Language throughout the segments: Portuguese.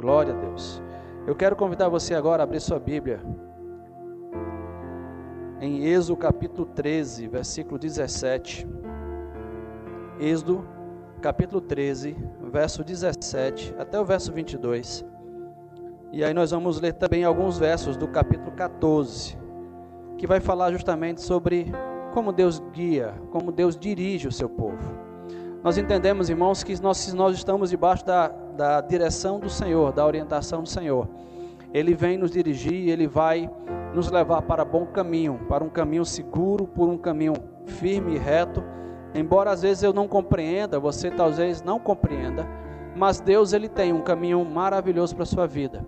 Glória a Deus. Eu quero convidar você agora a abrir sua Bíblia em Êxodo capítulo 13, versículo 17. Êxodo capítulo 13, verso 17 até o verso 22. E aí nós vamos ler também alguns versos do capítulo 14, que vai falar justamente sobre como Deus guia, como Deus dirige o seu povo. Nós entendemos, irmãos, que nós, nós estamos debaixo da, da direção do Senhor, da orientação do Senhor. Ele vem nos dirigir, ele vai nos levar para bom caminho, para um caminho seguro, por um caminho firme e reto. Embora às vezes eu não compreenda, você talvez não compreenda, mas Deus ele tem um caminho maravilhoso para a sua vida.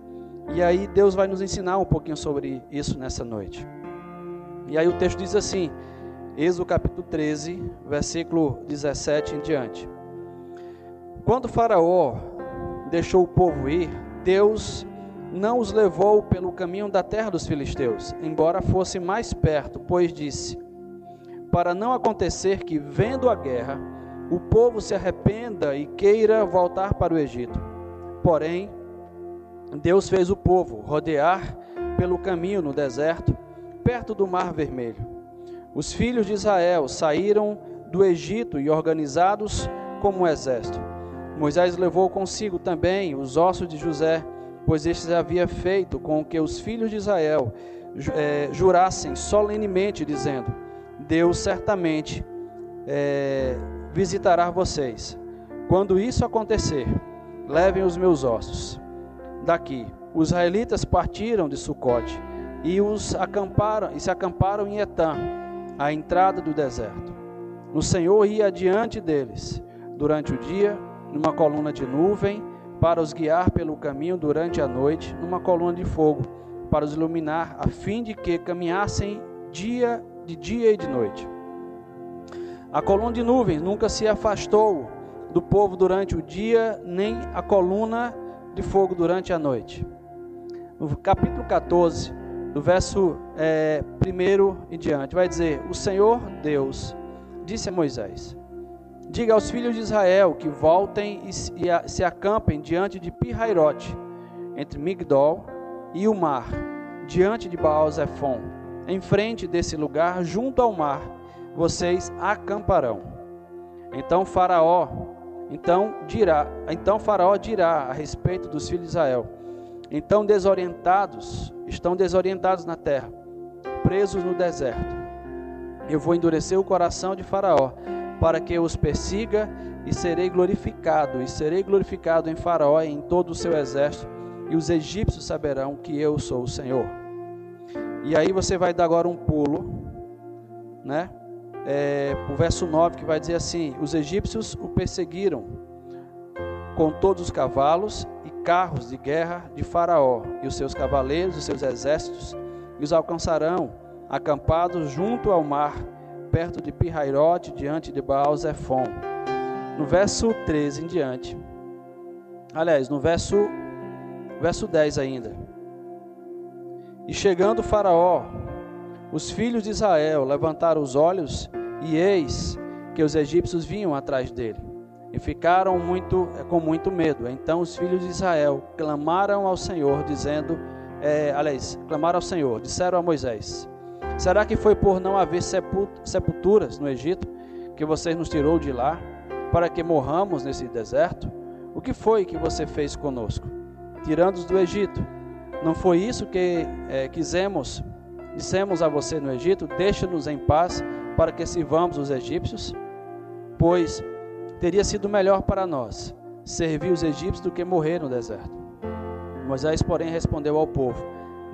E aí Deus vai nos ensinar um pouquinho sobre isso nessa noite. E aí o texto diz assim: Êxodo capítulo 13, versículo 17 em diante. Quando Faraó deixou o povo ir, Deus não os levou pelo caminho da terra dos filisteus, embora fosse mais perto, pois disse: Para não acontecer que, vendo a guerra, o povo se arrependa e queira voltar para o Egito. Porém, Deus fez o povo rodear pelo caminho no deserto, perto do Mar Vermelho. Os filhos de Israel saíram do Egito e organizados como um exército. Moisés levou consigo também os ossos de José, pois estes havia feito com que os filhos de Israel é, jurassem solenemente, dizendo: Deus certamente é, visitará vocês. Quando isso acontecer, levem os meus ossos daqui. Os israelitas partiram de Sucote e os acamparam e se acamparam em Etã à entrada do deserto. O Senhor ia adiante deles durante o dia, numa coluna de nuvem, para os guiar pelo caminho durante a noite, numa coluna de fogo, para os iluminar, a fim de que caminhassem dia de dia e de noite. A coluna de nuvem nunca se afastou do povo durante o dia, nem a coluna de fogo durante a noite. No capítulo 14, do verso é, 1 em diante, vai dizer: O Senhor Deus disse a Moisés: Diga aos filhos de Israel que voltem e se acampem diante de Pirairote, entre Migdol e o mar, diante de Baal-Zephon, em frente desse lugar, junto ao mar, vocês acamparão. Então Faraó, então dirá, então Faraó dirá a respeito dos filhos de Israel: então desorientados, estão desorientados na terra, presos no deserto. Eu vou endurecer o coração de Faraó, para que os persiga, e serei glorificado, e serei glorificado em Faraó e em todo o seu exército, e os egípcios saberão que eu sou o Senhor. E aí você vai dar agora um pulo, né? É, o verso 9 que vai dizer assim: Os egípcios o perseguiram com todos os cavalos carros de guerra de Faraó e os seus cavaleiros e os seus exércitos, e os alcançarão acampados junto ao mar, perto de Pirairote, diante de Baal-Zephon. No verso 13 em diante. Aliás, no verso verso 10 ainda. E chegando Faraó, os filhos de Israel levantaram os olhos e eis que os egípcios vinham atrás dele e ficaram muito com muito medo. Então os filhos de Israel clamaram ao Senhor, dizendo, é, aliás, clamaram ao Senhor, disseram a Moisés: Será que foi por não haver sepulturas no Egito que você nos tirou de lá para que morramos nesse deserto? O que foi que você fez conosco, tirando-os do Egito? Não foi isso que é, quisemos, dissemos a você no Egito: Deixa-nos em paz para que sirvamos os egípcios? Pois teria sido melhor para nós servir os egípcios do que morrer no deserto. Moisés, porém, respondeu ao povo: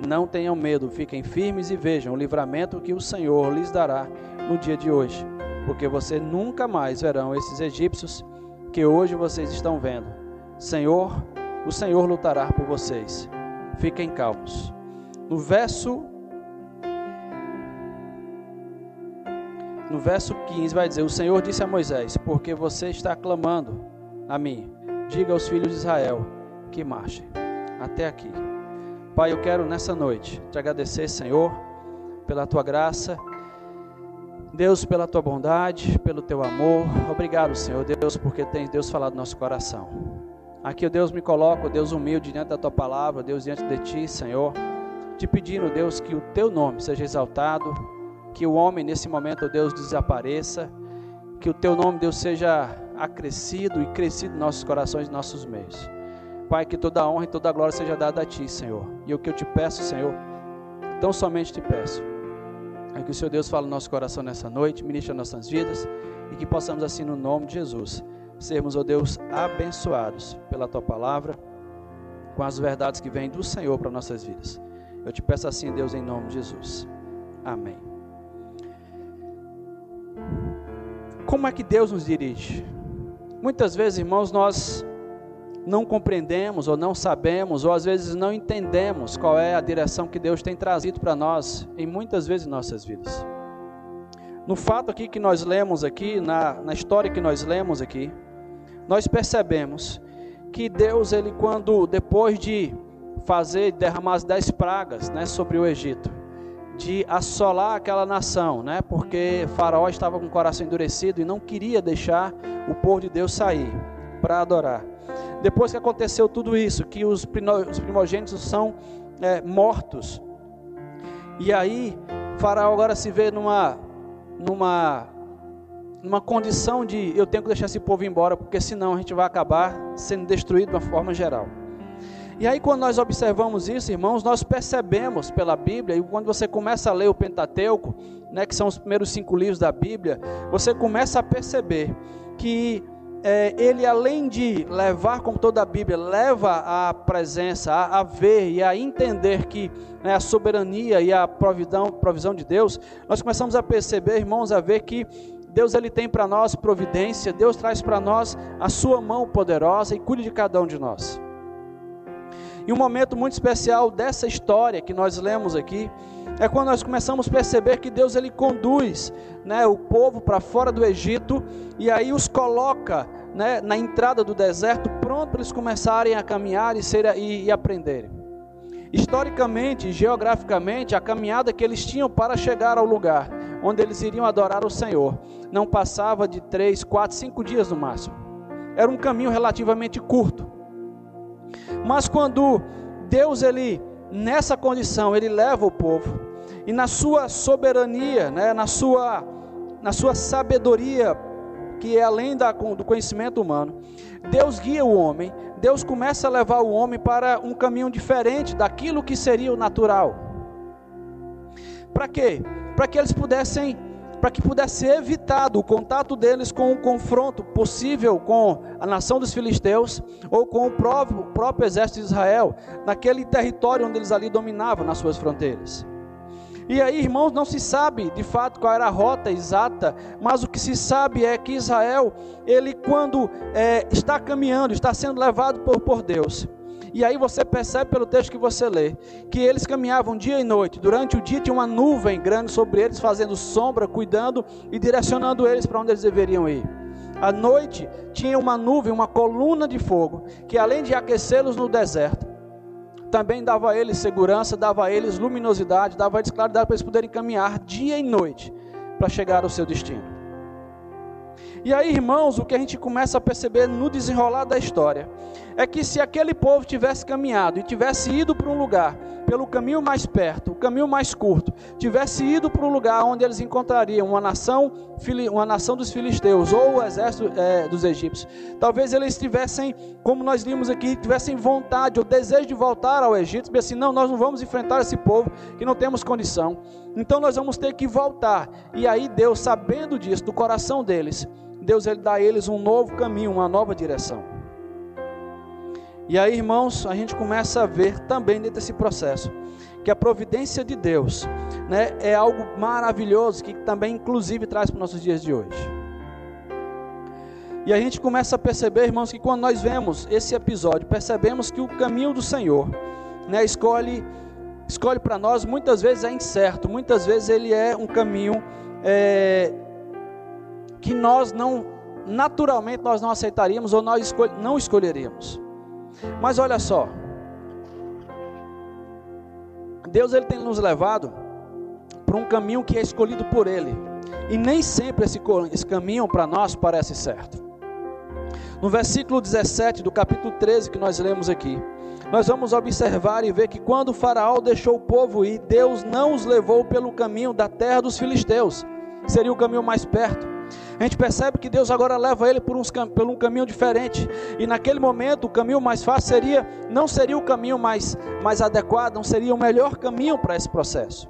Não tenham medo, fiquem firmes e vejam o livramento que o Senhor lhes dará no dia de hoje, porque vocês nunca mais verão esses egípcios que hoje vocês estão vendo. Senhor, o Senhor lutará por vocês. Fiquem calmos. No verso no verso 15 vai dizer: O Senhor disse a Moisés: Porque você está clamando a mim, diga aos filhos de Israel que marchem. Até aqui. Pai, eu quero nessa noite te agradecer, Senhor, pela tua graça. Deus, pela tua bondade, pelo teu amor. Obrigado, Senhor Deus, porque tem Deus falado no nosso coração. Aqui, Deus, me coloco, Deus humilde diante da tua palavra, Deus diante de ti, Senhor, te pedindo, Deus, que o teu nome seja exaltado, que o homem nesse momento, Deus, desapareça, que o teu nome, Deus, seja acrescido e crescido em nossos corações e nossos meios. Pai, que toda honra e toda glória seja dada a Ti, Senhor. E o que eu te peço, Senhor, tão somente te peço, é que o Senhor Deus fale no nosso coração nessa noite, ministre nossas vidas e que possamos, assim, no nome de Jesus, sermos, ó oh Deus, abençoados pela Tua palavra, com as verdades que vêm do Senhor para nossas vidas. Eu te peço assim, Deus, em nome de Jesus. Amém. Como é que Deus nos dirige? Muitas vezes, irmãos, nós não compreendemos ou não sabemos, ou às vezes não entendemos qual é a direção que Deus tem trazido para nós em muitas vezes em nossas vidas. No fato aqui que nós lemos aqui, na, na história que nós lemos aqui, nós percebemos que Deus, ele quando, depois de fazer, derramar as dez pragas né, sobre o Egito, de assolar aquela nação, né, porque Faraó estava com o coração endurecido e não queria deixar o povo de Deus sair para adorar. Depois que aconteceu tudo isso, que os primogênitos são é, mortos, e aí Faraó agora se vê numa, numa, numa condição de eu tenho que deixar esse povo embora, porque senão a gente vai acabar sendo destruído de uma forma geral. E aí, quando nós observamos isso, irmãos, nós percebemos pela Bíblia, e quando você começa a ler o Pentateuco, né, que são os primeiros cinco livros da Bíblia, você começa a perceber que é, ele além de levar, como toda a Bíblia, leva a presença, a, a ver e a entender que né, a soberania e a provisão, provisão de Deus, nós começamos a perceber, irmãos, a ver que Deus ele tem para nós providência, Deus traz para nós a sua mão poderosa e cuida de cada um de nós. E um momento muito especial dessa história que nós lemos aqui é quando nós começamos a perceber que Deus ele conduz, né, o povo para fora do Egito e aí os coloca, né, na entrada do deserto, pronto para eles começarem a caminhar e, ser, e, e aprenderem. Historicamente, geograficamente, a caminhada que eles tinham para chegar ao lugar onde eles iriam adorar o Senhor não passava de três, quatro, cinco dias no máximo. Era um caminho relativamente curto. Mas quando Deus ele nessa condição ele leva o povo e na sua soberania, né, na sua na sua sabedoria que é além da, do conhecimento humano, Deus guia o homem, Deus começa a levar o homem para um caminho diferente daquilo que seria o natural. Para quê? Para que eles pudessem para que pudesse ser evitado o contato deles com um confronto possível com a nação dos filisteus ou com o próprio, o próprio exército de Israel, naquele território onde eles ali dominavam nas suas fronteiras. E aí, irmãos, não se sabe de fato qual era a rota exata, mas o que se sabe é que Israel, ele quando é, está caminhando, está sendo levado por, por Deus, e aí você percebe pelo texto que você lê, que eles caminhavam dia e noite. Durante o dia tinha uma nuvem grande sobre eles, fazendo sombra, cuidando e direcionando eles para onde eles deveriam ir. À noite tinha uma nuvem, uma coluna de fogo, que além de aquecê-los no deserto, também dava a eles segurança, dava a eles luminosidade, dava a eles claridade para eles poderem caminhar dia e noite para chegar ao seu destino. E aí, irmãos, o que a gente começa a perceber no desenrolar da história é que se aquele povo tivesse caminhado e tivesse ido para um lugar pelo caminho mais perto, o caminho mais curto, tivesse ido para um lugar onde eles encontrariam uma nação, uma nação dos filisteus ou o exército é, dos egípcios, talvez eles tivessem, como nós vimos aqui, tivessem vontade ou desejo de voltar ao Egito, e assim, não, nós não vamos enfrentar esse povo que não temos condição. Então nós vamos ter que voltar. E aí Deus, sabendo disso, do coração deles, Deus ele dá a eles um novo caminho, uma nova direção. E aí, irmãos, a gente começa a ver também dentro desse processo que a providência de Deus, né, é algo maravilhoso que também inclusive traz para os nossos dias de hoje. E a gente começa a perceber, irmãos, que quando nós vemos esse episódio, percebemos que o caminho do Senhor, né, escolhe escolhe para nós muitas vezes é incerto, muitas vezes ele é um caminho é, que nós não, naturalmente, nós não aceitaríamos ou nós não escolheríamos. Mas olha só, Deus ele tem nos levado para um caminho que é escolhido por Ele, e nem sempre esse, esse caminho para nós parece certo. No versículo 17 do capítulo 13 que nós lemos aqui, nós vamos observar e ver que quando Faraó deixou o povo ir, Deus não os levou pelo caminho da terra dos filisteus, seria o caminho mais perto. A gente percebe que Deus agora leva ele por, uns, por um caminho diferente. E naquele momento, o caminho mais fácil seria, não seria o caminho mais, mais adequado, não seria o melhor caminho para esse processo.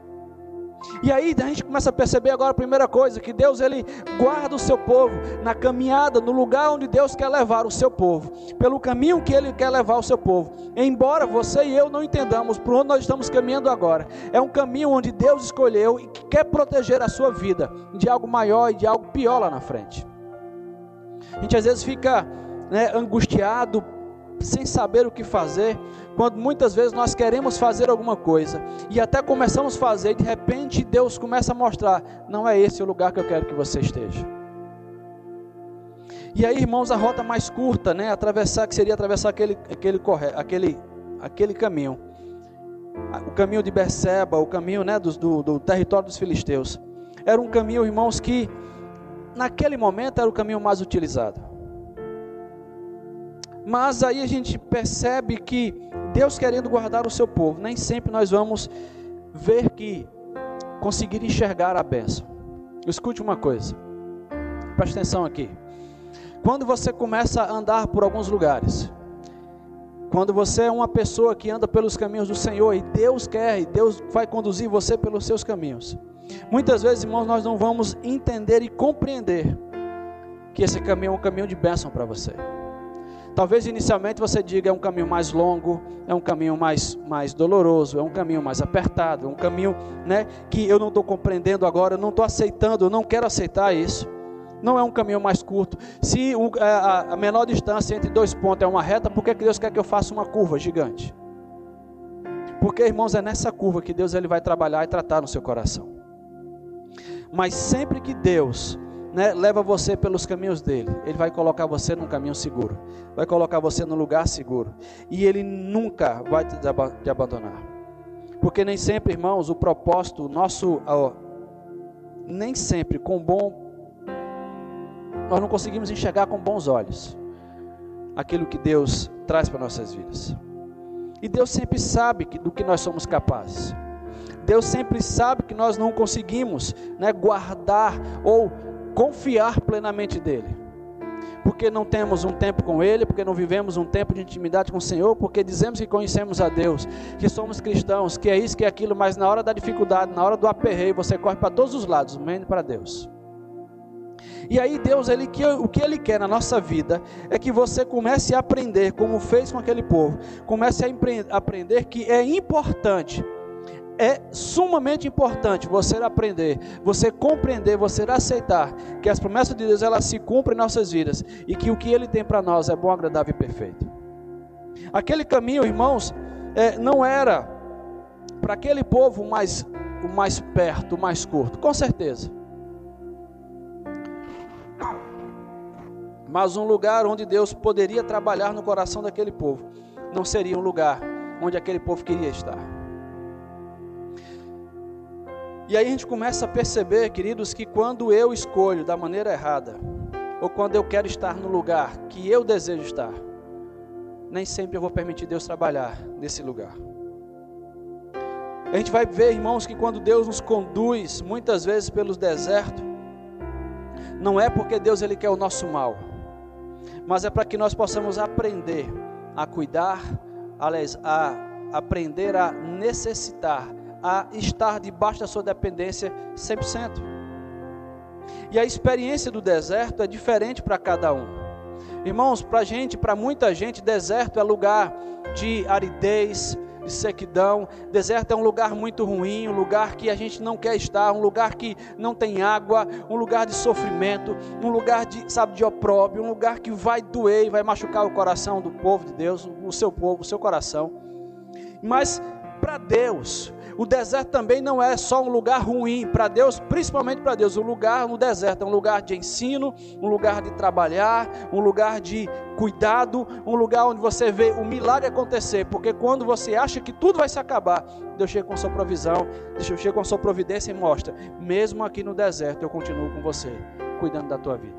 E aí a gente começa a perceber agora a primeira coisa, que Deus ele guarda o seu povo na caminhada, no lugar onde Deus quer levar o seu povo, pelo caminho que ele quer levar o seu povo. Embora você e eu não entendamos por onde nós estamos caminhando agora, é um caminho onde Deus escolheu e que quer proteger a sua vida de algo maior e de algo pior lá na frente. A gente às vezes fica né, angustiado, sem saber o que fazer, quando muitas vezes nós queremos fazer alguma coisa e até começamos a fazer, e de repente Deus começa a mostrar: não é esse o lugar que eu quero que você esteja. E aí, irmãos, a rota mais curta, né, atravessar que seria atravessar aquele aquele aquele aquele caminho. O caminho de Berseba, o caminho, né, do, do, do território dos filisteus. Era um caminho, irmãos, que naquele momento era o caminho mais utilizado. Mas aí a gente percebe que Deus querendo guardar o seu povo, nem sempre nós vamos ver que conseguir enxergar a bênção. Escute uma coisa, preste atenção aqui. Quando você começa a andar por alguns lugares, quando você é uma pessoa que anda pelos caminhos do Senhor e Deus quer, e Deus vai conduzir você pelos seus caminhos. Muitas vezes, irmãos, nós não vamos entender e compreender que esse caminho é um caminho de bênção para você. Talvez inicialmente você diga é um caminho mais longo, é um caminho mais, mais doloroso, é um caminho mais apertado, é um caminho né, que eu não estou compreendendo agora, não estou aceitando, não quero aceitar isso. Não é um caminho mais curto. Se um, a, a, menor distância entre dois pontos é uma reta, por que Deus quer que eu faça uma curva gigante? Porque, irmãos, é nessa curva que Deus ele vai trabalhar e tratar no seu coração. Mas sempre que Deus né, leva você pelos caminhos dele. Ele vai colocar você num caminho seguro, vai colocar você num lugar seguro, e ele nunca vai te, te abandonar. Porque nem sempre, irmãos, o propósito nosso, ó, nem sempre com bom, nós não conseguimos enxergar com bons olhos aquilo que Deus traz para nossas vidas. E Deus sempre sabe que, do que nós somos capazes. Deus sempre sabe que nós não conseguimos né, guardar ou confiar plenamente dele. Porque não temos um tempo com Ele, porque não vivemos um tempo de intimidade com o Senhor, porque dizemos que conhecemos a Deus, que somos cristãos, que é isso, que é aquilo, mas na hora da dificuldade, na hora do aperreio, você corre para todos os lados, menos para Deus. E aí Deus, ele, que, o que Ele quer na nossa vida é que você comece a aprender, como fez com aquele povo, comece a aprender que é importante é sumamente importante você aprender, você compreender, você aceitar que as promessas de Deus elas se cumprem em nossas vidas e que o que Ele tem para nós é bom, agradável e perfeito. Aquele caminho, irmãos, é, não era para aquele povo mais, o mais perto, o mais curto, com certeza. Mas um lugar onde Deus poderia trabalhar no coração daquele povo, não seria um lugar onde aquele povo queria estar. E aí a gente começa a perceber, queridos, que quando eu escolho da maneira errada, ou quando eu quero estar no lugar que eu desejo estar, nem sempre eu vou permitir Deus trabalhar nesse lugar. A gente vai ver, irmãos, que quando Deus nos conduz, muitas vezes pelos desertos, não é porque Deus ele quer o nosso mal, mas é para que nós possamos aprender a cuidar, aliás, a aprender a necessitar a estar debaixo da sua dependência 100%. E a experiência do deserto é diferente para cada um. Irmãos, para gente, para muita gente, deserto é lugar de aridez, de sequidão. Deserto é um lugar muito ruim, um lugar que a gente não quer estar, um lugar que não tem água, um lugar de sofrimento, um lugar de, sabe, de opróbio, um lugar que vai doer e vai machucar o coração do povo de Deus, o seu povo, o seu coração. Mas para Deus, o deserto também não é só um lugar ruim para Deus, principalmente para Deus. O lugar no deserto é um lugar de ensino, um lugar de trabalhar, um lugar de cuidado, um lugar onde você vê o milagre acontecer. Porque quando você acha que tudo vai se acabar, Deus chega com sua provisão, Deus chega com sua providência e mostra: mesmo aqui no deserto, eu continuo com você, cuidando da tua vida.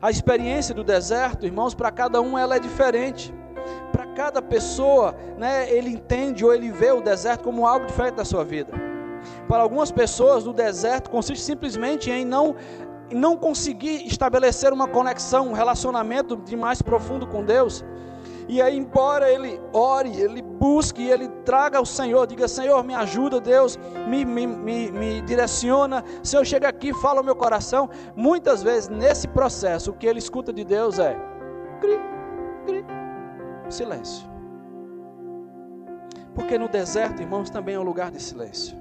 A experiência do deserto, irmãos, para cada um ela é diferente. Para cada pessoa, né, ele entende ou ele vê o deserto como algo diferente da sua vida. Para algumas pessoas, o deserto consiste simplesmente em não não conseguir estabelecer uma conexão, um relacionamento de mais profundo com Deus. E aí, embora ele ore, ele busque, ele traga ao Senhor, diga: Senhor, me ajuda, Deus, me, me, me, me direciona. Senhor, chega aqui, fala o meu coração. Muitas vezes, nesse processo, o que ele escuta de Deus é cri, cri, silêncio. Porque no deserto, irmãos, também é um lugar de silêncio.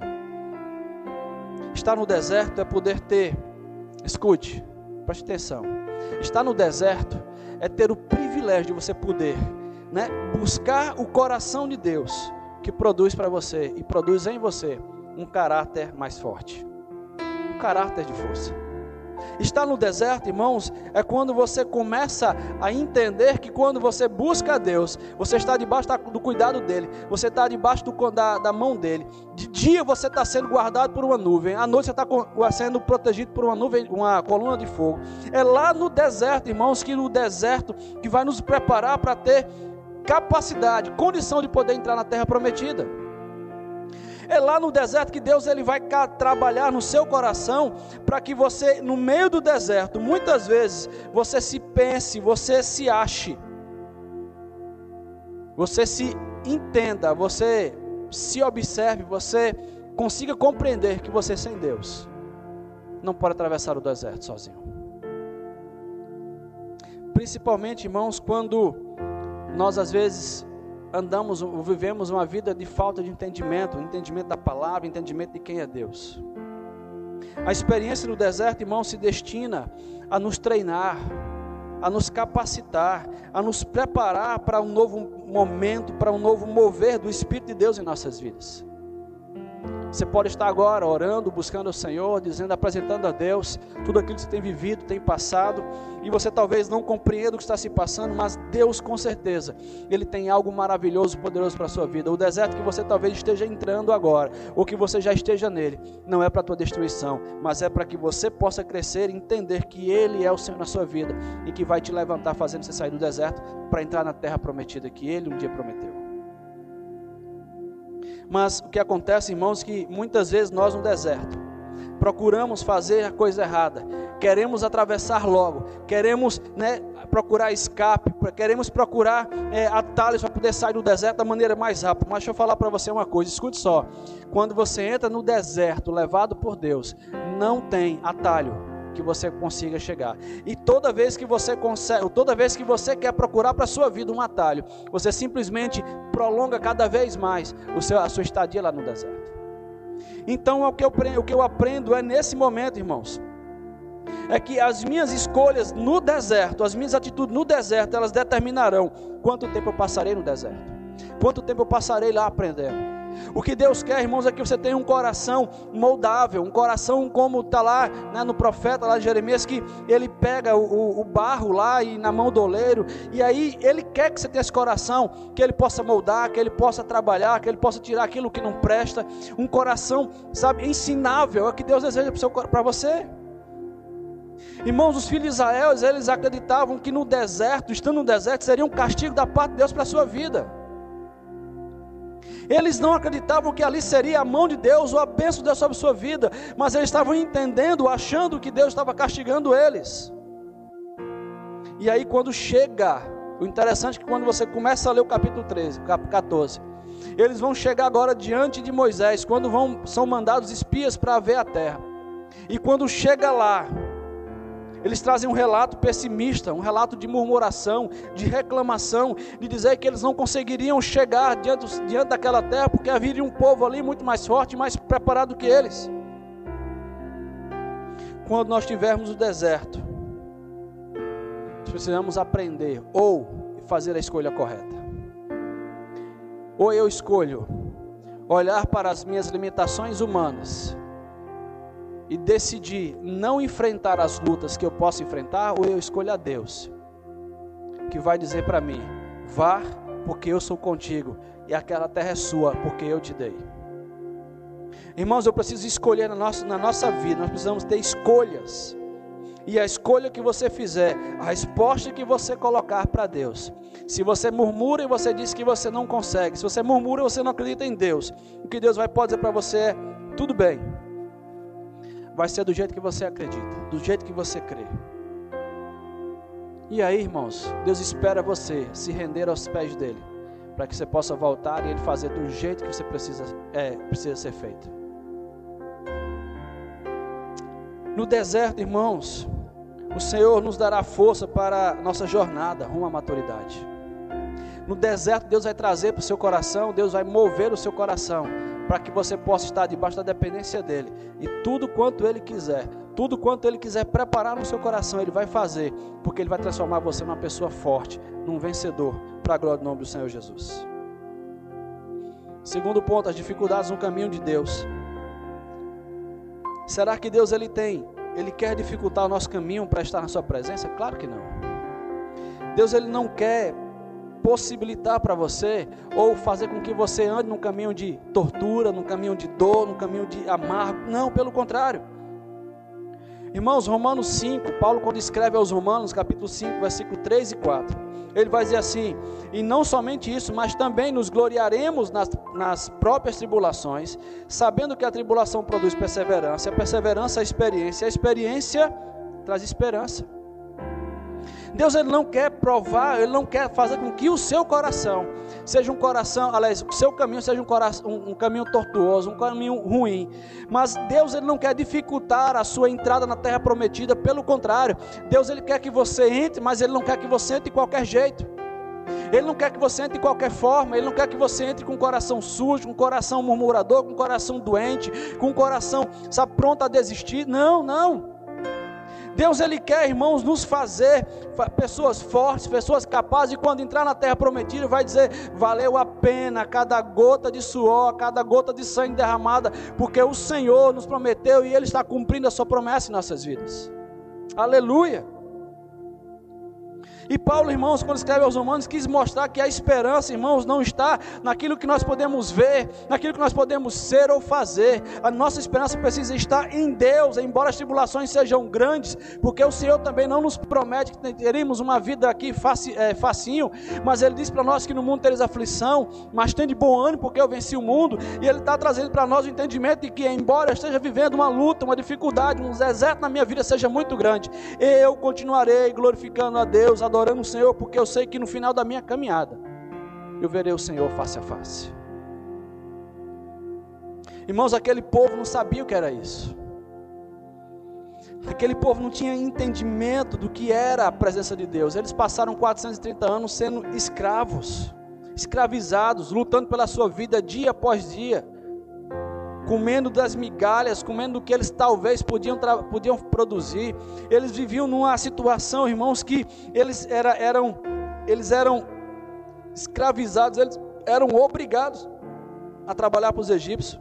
Estar no deserto é poder ter, escute, preste atenção. Estar no deserto é ter o privilégio de você poder né, buscar o coração de Deus que produz para você e produz em você um caráter mais forte, um caráter de força. Estar no deserto, irmãos, é quando você começa a entender que quando você busca a Deus, você está debaixo do cuidado dEle, você está debaixo do, da, da, mão dEle. De dia você está sendo guardado por uma nuvem, à noite você está sendo protegido por uma nuvem, uma coluna de fogo. É lá no deserto, irmãos, que no deserto que vai nos preparar para ter capacidade, condição de poder entrar na terra prometida. É lá no deserto que Deus ele vai trabalhar no seu coração para que você, no meio do deserto, muitas vezes você se pense, você se ache, você se entenda, você se observe, você consiga compreender que você sem Deus não pode atravessar o deserto sozinho. Principalmente, irmãos, quando nós às vezes andamos, vivemos uma vida de falta de entendimento, entendimento da palavra, entendimento de quem é Deus. A experiência no deserto, irmão, se destina a nos treinar, a nos capacitar, a nos preparar para um novo momento, para um novo mover do Espírito de Deus em nossas vidas. Você pode estar agora orando, buscando o Senhor, dizendo, apresentando a Deus tudo aquilo que você tem vivido, tem passado, e você talvez não compreenda o que está se passando, mas Deus com certeza, Ele tem algo maravilhoso, poderoso para a sua vida. O deserto que você talvez esteja entrando agora, ou que você já esteja nele, não é para a tua destruição, mas é para que você possa crescer e entender que Ele é o Senhor na sua vida e que vai te levantar fazendo você sair do deserto para entrar na terra prometida que Ele um dia prometeu. Mas o que acontece, irmãos, é que muitas vezes nós no deserto procuramos fazer a coisa errada, queremos atravessar logo, queremos né, procurar escape, queremos procurar é, atalhos para poder sair do deserto da maneira mais rápida. Mas deixa eu falar para você uma coisa, escute só: quando você entra no deserto levado por Deus, não tem atalho que você consiga chegar. E toda vez que você consegue, toda vez que você quer procurar para a sua vida um atalho, você simplesmente prolonga cada vez mais o seu, a sua estadia lá no deserto. Então o que, eu, o que eu aprendo é nesse momento, irmãos, é que as minhas escolhas no deserto, as minhas atitudes no deserto, elas determinarão quanto tempo eu passarei no deserto, quanto tempo eu passarei lá aprendendo. O que Deus quer, irmãos, é que você tenha um coração moldável, um coração como está lá né, no profeta lá de Jeremias, que ele pega o, o, barro lá e na mão do oleiro, e aí ele quer que você tenha esse coração, que ele possa moldar, que ele possa trabalhar, que ele possa tirar aquilo que não presta, um coração, sabe, ensinável, é o que Deus deseja para você. Irmãos, os filhos de Israel, eles acreditavam que no deserto, estando no deserto, seria um castigo da parte de Deus para a sua vida. Eles não acreditavam que ali seria a mão de Deus ou a bênção de Deus sobre sua vida, mas eles estavam entendendo, achando que Deus estava castigando eles. E aí, quando chega, o interessante é que quando você começa a ler o capítulo 13, 14, eles vão chegar agora diante de Moisés, quando vão, são mandados espias para ver a terra. E quando chega lá, eles trazem um relato pessimista, um relato de murmuração, de reclamação, de dizer que eles não conseguiriam chegar diante, diante daquela terra porque havia um povo ali muito mais forte, mais preparado que eles. Quando nós tivermos o deserto, precisamos aprender ou fazer a escolha correta. Ou eu escolho olhar para as minhas limitações humanas e decidir não enfrentar as lutas que eu posso enfrentar, ou eu escolho a Deus, que vai dizer para mim: vá, porque eu sou contigo, e aquela terra é sua, porque eu te dei. Irmãos, eu preciso escolher na nossa, na nossa vida, nós precisamos ter escolhas. E a escolha que você fizer, a resposta que você colocar para Deus. Se você murmura e você diz que você não consegue, se você murmura e você não acredita em Deus, o que Deus vai pode dizer para você é: tudo bem. Vai ser do jeito que você acredita, do jeito que você crê. E aí, irmãos, Deus espera você se render aos pés dele, para que você possa voltar e ele fazer do jeito que você precisa, é, precisa ser feito. No deserto, irmãos, o Senhor nos dará força para nossa jornada rumo à maturidade. No deserto, Deus vai trazer para o seu coração, Deus vai mover o seu coração, para que você possa estar debaixo da dependência dEle. E tudo quanto Ele quiser, tudo quanto Ele quiser preparar no seu coração, Ele vai fazer, porque Ele vai transformar você numa pessoa forte, num vencedor, para a glória do nome do Senhor Jesus. Segundo ponto, as dificuldades no caminho de Deus. Será que Deus ele tem, ele quer dificultar o nosso caminho para estar na sua presença? Claro que não. Deus ele não quer possibilitar para você ou fazer com que você ande num caminho de tortura, num caminho de dor, num caminho de amargo. Não, pelo contrário. Irmãos, Romanos 5, Paulo quando escreve aos Romanos, capítulo 5, versículo 3 e 4, ele vai dizer assim: E não somente isso, mas também nos gloriaremos nas, nas próprias tribulações, sabendo que a tribulação produz perseverança, a perseverança a experiência, a experiência traz esperança. Deus ele não quer provar, ele não quer fazer com que o seu coração seja um coração, aliás, o seu caminho seja um, coração, um, um, caminho tortuoso, um caminho ruim. Mas Deus ele não quer dificultar a sua entrada na terra prometida, pelo contrário, Deus ele quer que você entre, mas ele não quer que você entre de qualquer jeito. Ele não quer que você entre de qualquer forma, Ele não quer que você entre com o coração sujo, com o coração murmurador, com o coração doente, com o coração, sabe, pronto a desistir. Não, não. Deus ele quer, irmãos, nos fazer pessoas fortes, pessoas capazes, e quando entrar na terra prometida, vai dizer: valeu a pena cada gota de suor, cada gota de sangue derramada, porque o Senhor nos prometeu e Ele está cumprindo a sua promessa em nossas vidas. Aleluia. E Paulo, irmãos, quando escreve aos Romanos, quis mostrar que a esperança, irmãos, não está naquilo que nós podemos ver, naquilo que nós podemos ser ou fazer. A nossa esperança precisa estar em Deus, embora as tribulações sejam grandes, porque o Senhor também não nos promete que teremos uma vida aqui é, facinho, mas Ele diz para nós que no mundo tereis aflição, mas tem de bom ânimo, porque eu venci o mundo, e Ele está trazendo para nós o entendimento de que, embora eu esteja vivendo uma luta, uma dificuldade, um deserto na minha vida seja muito grande, eu continuarei glorificando a Deus, adorando adorando o Senhor, porque eu sei que no final da minha caminhada eu verei o Senhor face a face. Irmãos, aquele povo não sabia o que era isso. Aquele povo não tinha entendimento do que era a presença de Deus. Eles passaram 430 anos sendo escravos, escravizados, lutando pela sua vida dia após dia, comendo das migalhas, comendo do que eles talvez podiam, podiam produzir. Eles viviam numa situação, irmãos, que eles era, eram, eles eram escravizados, eles eram obrigados a trabalhar para os egípcios.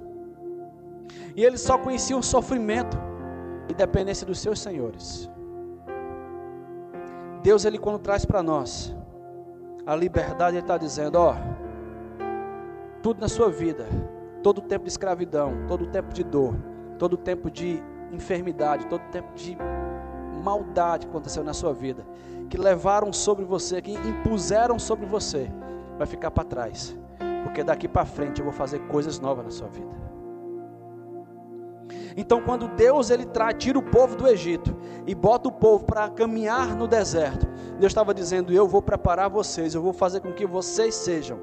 E eles só conheciam sofrimento e dependência dos seus senhores. Deus, Ele quando traz para nós a liberdade, Ele está dizendo: ó, tudo na sua vida todo tempo de escravidão, todo tempo de dor, todo tempo de enfermidade, todo tempo de maldade que aconteceu na sua vida, que levaram sobre você, que impuseram sobre você, vai ficar para trás, porque daqui para frente eu vou fazer coisas novas na sua vida. Então, quando Deus ele tira, tira o povo do Egito e bota o povo para caminhar no deserto, Deus estava dizendo: Eu vou preparar vocês, eu vou fazer com que vocês sejam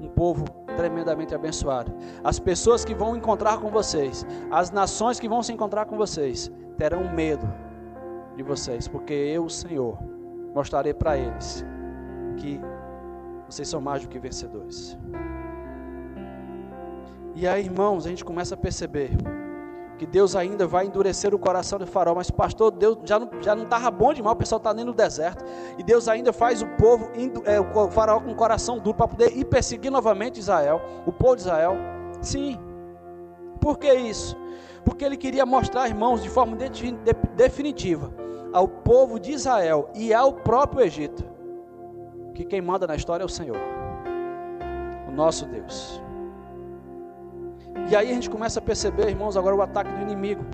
um povo tremendamente abençoado. As pessoas que vão encontrar com vocês, as nações que vão se encontrar com vocês, terão medo de vocês, porque eu, o Senhor, mostrarei para eles que vocês são mais do que vencedores. E aí, irmãos, a gente começa a perceber que Deus ainda vai endurecer o coração do faraó, mas pastor, Deus já não já não estava bom demais, o pessoal está nem no deserto, e Deus ainda faz o povo, é, o faraó com o coração duro para poder ir perseguir novamente Israel, o povo de Israel. Sim. Por que isso? Porque ele queria mostrar, irmãos, de forma de, de, definitiva ao povo de Israel e ao próprio Egito que quem manda na história é o Senhor, o nosso Deus. E aí a gente começa a perceber, irmãos, agora o ataque do inimigo.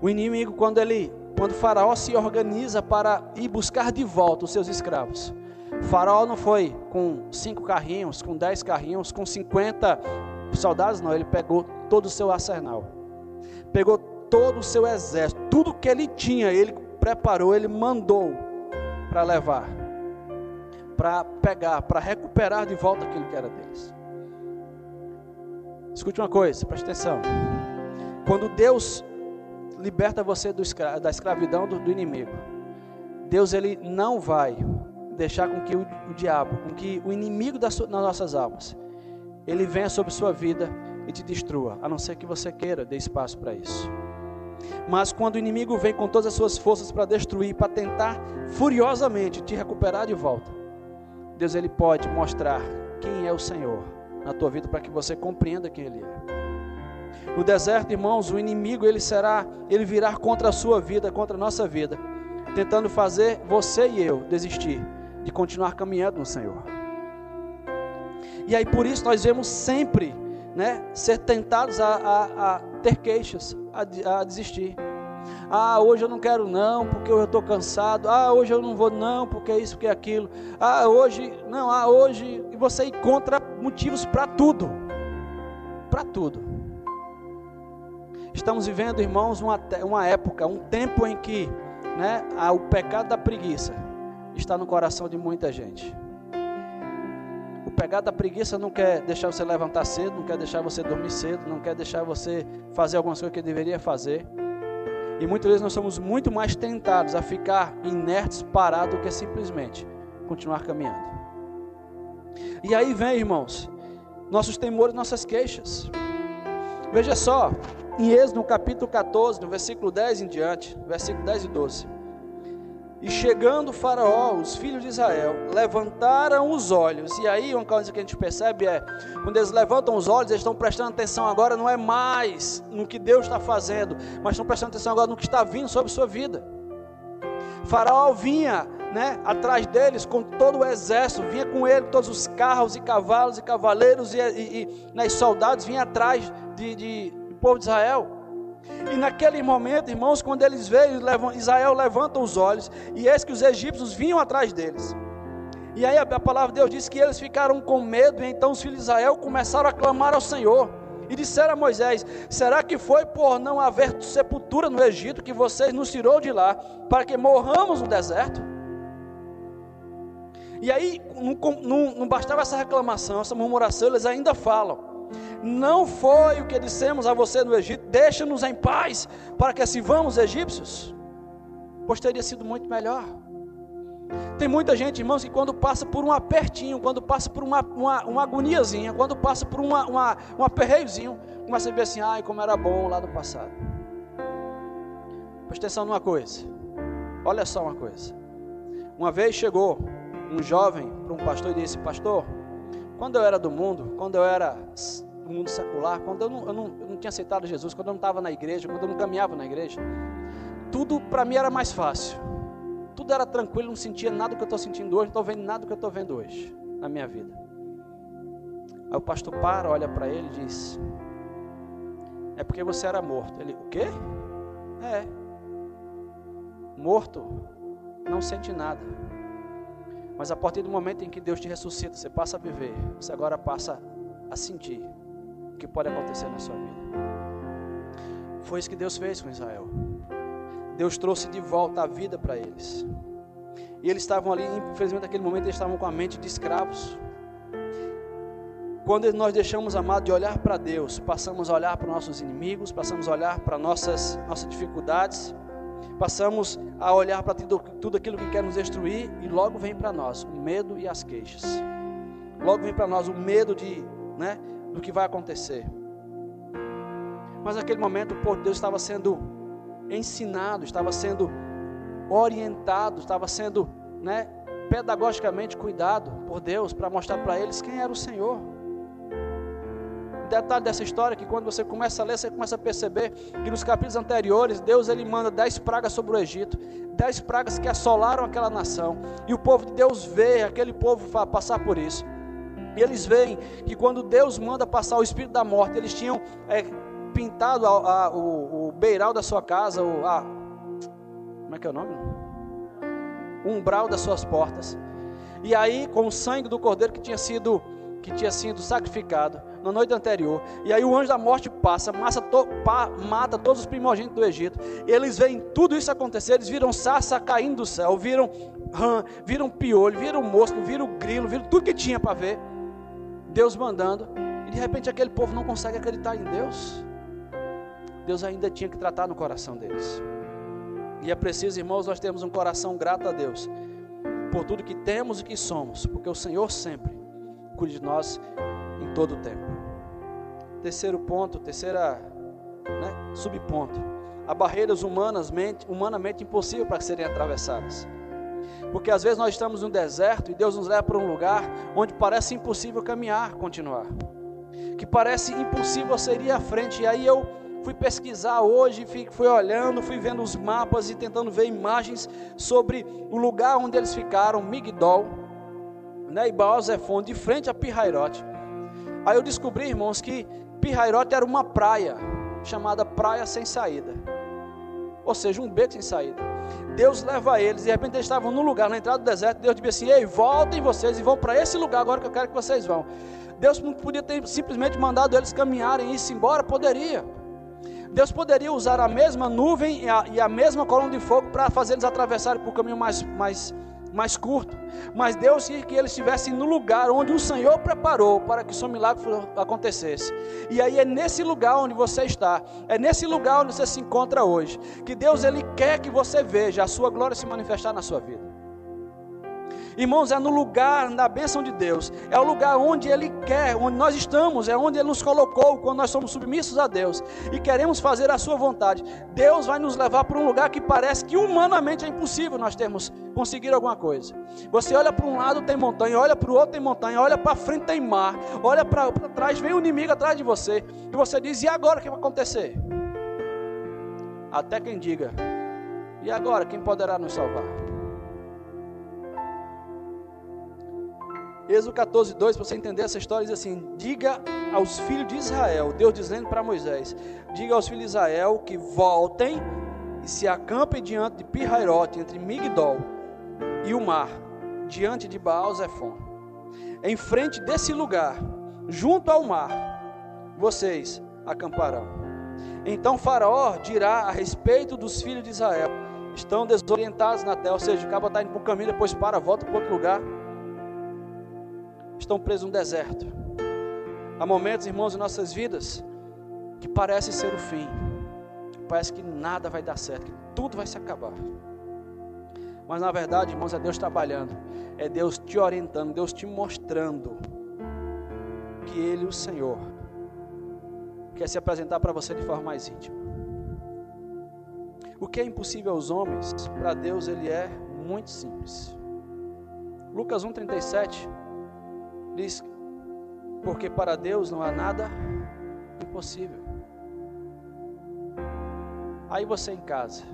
O inimigo, quando ele quando Faraó se organiza para ir buscar de volta os seus escravos. Faraó não foi com cinco carrinhos, com dez carrinhos, com cinquenta soldados, não. Ele pegou todo o seu arsenal, pegou todo o seu exército, tudo que ele tinha, ele preparou, ele mandou para levar, para pegar, para recuperar de volta aquilo que era deles. Escute uma coisa, preste atenção. Quando Deus liberta você escra da escravidão do, do, inimigo, Deus ele não vai deixar com que o, o diabo, com que o inimigo das, das nossas almas, ele venha sobre sua vida e te destrua, a não ser que você queira, dê espaço para isso. Mas quando o inimigo vem com todas as suas forças para destruir, para tentar furiosamente te recuperar de volta, Deus ele pode mostrar quem é o Senhor na tua vida para que você compreenda quem ele é. No deserto, irmãos, o inimigo ele será, ele virá contra a sua vida, contra a nossa vida, tentando fazer você e eu desistir de continuar caminhando no Senhor. E aí por isso nós vemos sempre, né, ser tentados a, a, a ter queixas, a, a desistir. Ah, hoje eu não quero não, porque eu estou cansado. Ah, hoje eu não vou não, porque isso, porque aquilo. Ah, hoje, não, ah, hoje. E você encontra motivos para tudo. Para tudo. Estamos vivendo, irmãos, uma, uma época, um tempo em que né, o pecado da preguiça está no coração de muita gente. O pecado da preguiça não quer deixar você levantar cedo, não quer deixar você dormir cedo, não quer deixar você fazer algumas coisas que deveria fazer. E muitas vezes nós somos muito mais tentados a ficar inertes, parados, do que simplesmente continuar caminhando. E aí vem, irmãos, nossos temores, nossas queixas. Veja só, em Êxodo, no capítulo 14, no versículo 10 em diante, versículo 10 e 12. E chegando Faraó, os filhos de Israel levantaram os olhos. E aí, uma coisa que a gente percebe é: quando eles levantam os olhos, eles estão prestando atenção agora, não é mais no que Deus está fazendo, mas estão prestando atenção agora no que está vindo sobre sua vida. Faraó vinha né, atrás deles com todo o exército, vinha com ele todos os carros e cavalos e cavaleiros e, e, e né, soldados, vinha atrás de, de, do povo de Israel. E naquele momento, irmãos, quando eles veem, Israel levanta os olhos, e eis que os egípcios vinham atrás deles. E aí a, palavra de Deus diz que eles ficaram com medo, e então os filhos de Israel começaram a clamar ao Senhor. E disseram a Moisés: Será que foi por não haver sepultura no Egito que vocês nos tirou de lá, para que morramos no deserto? E aí, não, não, não bastava essa reclamação, essa murmuração, eles ainda falam: não foi o que dissemos a você no Egito, deixa-nos em paz, para que assim vamos egípcios, pois teria sido muito melhor. Tem muita gente, irmãos, que quando passa por um apertinho, quando passa por uma, uma, uma agoniazinha, quando passa por uma, uma, um aperreiozinho, começa a ver assim, ai, como era bom lá no passado. Presta atenção numa coisa, olha só uma coisa. Uma vez chegou um jovem para um pastor e disse: Pastor, quando eu era do mundo, quando eu era do mundo secular, quando eu não, eu não, eu não tinha aceitado Jesus, quando eu não estava na igreja, quando eu não caminhava na igreja, tudo para mim era mais fácil. Tudo era tranquilo, não sentia nada que eu estou sentindo hoje, não estou vendo nada do que eu estou vendo hoje na minha vida. Aí o pastor para, olha para ele e diz: É porque você era morto. Ele, o quê? É. Morto não sente nada. Mas a partir do momento em que Deus te ressuscita, você passa a viver, você agora passa a sentir o que pode acontecer na sua vida. Foi isso que Deus fez com Israel. Deus trouxe de volta a vida para eles. E eles estavam ali, infelizmente naquele momento, eles estavam com a mente de escravos. Quando nós deixamos, amado, de olhar para Deus, passamos a olhar para nossos inimigos, passamos a olhar para nossas, nossas dificuldades, passamos a olhar para tudo, aquilo que quer nos destruir e logo vem para nós o medo e as queixas. Logo vem para nós o medo de, né, do que vai acontecer. Mas naquele momento o povo de Deus estava sendo ensinado, estava sendo orientado, estava sendo, né, pedagogicamente cuidado por Deus para mostrar para eles quem era o Senhor detalhe dessa história que quando você começa a ler, você começa a perceber que nos capítulos anteriores, Deus ele manda dez pragas sobre o Egito, dez pragas que assolaram aquela nação, e o povo de Deus vê aquele povo passar por isso. E eles veem que quando Deus manda passar o espírito da morte, eles tinham é, pintado a, a, o, o, beiral da sua casa, o, a, como é que é o nome? O umbral das suas portas. E aí, com o sangue do cordeiro que tinha sido que tinha sido sacrificado na noite anterior. E aí o anjo da morte passa, to, pa, mata todos os primogênitos do Egito. Eles veem tudo isso acontecer, eles viram sarça caindo do céu, viram rã, viram piolho, viram mosco, viram grilo, viram tudo que tinha para ver. Deus mandando. E de repente aquele povo não consegue acreditar em Deus. Deus ainda tinha que tratar no coração deles. E é preciso, irmãos, nós temos um coração grato a Deus por tudo que temos e que somos, porque o Senhor sempre cuida de nós em todo o tempo. Terceiro ponto, terceira né, subponto. Há barreiras humanamente, humanamente impossíveis para serem atravessadas. Porque às vezes nós estamos no deserto e Deus nos leva para um lugar onde parece impossível caminhar, continuar. Que parece impossível seria à frente. E aí eu fui pesquisar hoje, fui olhando, fui vendo os mapas e tentando ver imagens sobre o lugar onde eles ficaram, Migdol, né, e Baal de frente a Pirrairote. Aí eu descobri, irmãos, que Pirrairote era uma praia, chamada Praia Sem Saída. Ou seja, um beco sem saída. Deus leva eles, e de repente eles estavam no lugar, na entrada do deserto, Deus disse assim, ei, voltem vocês e vão para esse lugar agora que eu quero que vocês vão. Deus não podia ter simplesmente mandado eles caminharem e ir embora, poderia. Deus poderia usar a mesma nuvem e a, e a mesma coluna de fogo para fazer eles atravessarem por caminho mais, mais, mais curto. Mas Deus queria que eles estivessem no lugar onde o Senhor preparou para que o seu milagre acontecesse. E aí é nesse lugar onde você está, é nesse lugar onde você se encontra hoje, que Deus ele quer que você veja a sua glória se manifestar na sua vida. Irmãos, é no lugar da bênção de Deus, é o lugar onde Ele quer, onde nós estamos, é onde Ele nos colocou quando nós somos submissos a Deus e queremos fazer a Sua vontade. Deus vai nos levar para um lugar que parece que humanamente é impossível nós termos conseguir alguma coisa. Você olha para um lado tem montanha, olha para o outro tem montanha, olha para frente tem mar, olha para trás vem o um inimigo atrás de você e você diz: e agora o que vai acontecer? Até quem diga: e agora quem poderá nos salvar? Êxodo 14, 2, para você entender essa história, diz assim: Diga aos filhos de Israel, Deus dizendo para Moisés: Diga aos filhos de Israel que voltem e se acampem diante de Pirrairote, entre Migdol e o mar, diante de Baal Zephon. Em frente desse lugar, junto ao mar, vocês acamparão. Então Faraó dirá a respeito dos filhos de Israel: estão desorientados na terra, ou seja, acaba está indo para o caminho, depois para, volta para outro lugar estão presos no deserto. Há momentos, irmãos, em nossas vidas que parece ser o fim. Parece que nada vai dar certo, que tudo vai se acabar. Mas na verdade, irmãos, é Deus trabalhando, é Deus te orientando, Deus te mostrando que Ele, o Senhor, quer se apresentar para você de forma mais íntima. O que é impossível aos homens, para Deus ele é muito simples. Lucas 1,37 Diz, porque para Deus não há nada impossível. Aí você em casa,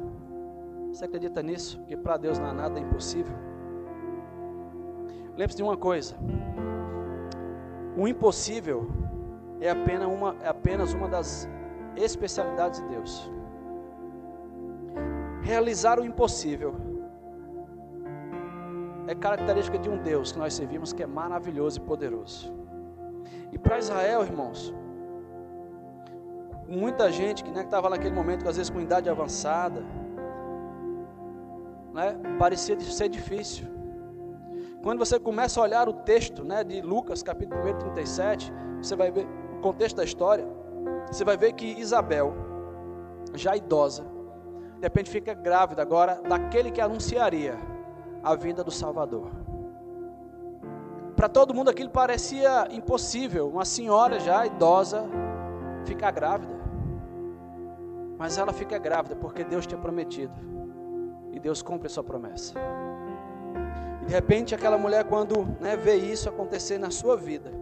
você acredita nisso? Que para Deus não há nada impossível? Lembre-se de uma coisa: o impossível é apenas uma, é apenas uma das especialidades de Deus. Realizar o impossível é característica de um Deus que nós servimos que é maravilhoso e poderoso. E para Israel, irmãos, muita gente que né, estava naquele momento, às vezes com idade avançada, né, parecia ser difícil. Quando você começa a olhar o texto né, de Lucas, capítulo 1, 37, você vai ver o contexto da história. Você vai ver que Isabel, já idosa, de repente fica grávida agora daquele que anunciaria a vinda do Salvador. Para todo mundo aquilo parecia impossível, uma senhora já idosa ficar grávida. Mas ela fica grávida porque Deus tinha prometido. E Deus cumpre a sua promessa. E de repente aquela mulher quando né, vê isso acontecer na sua vida,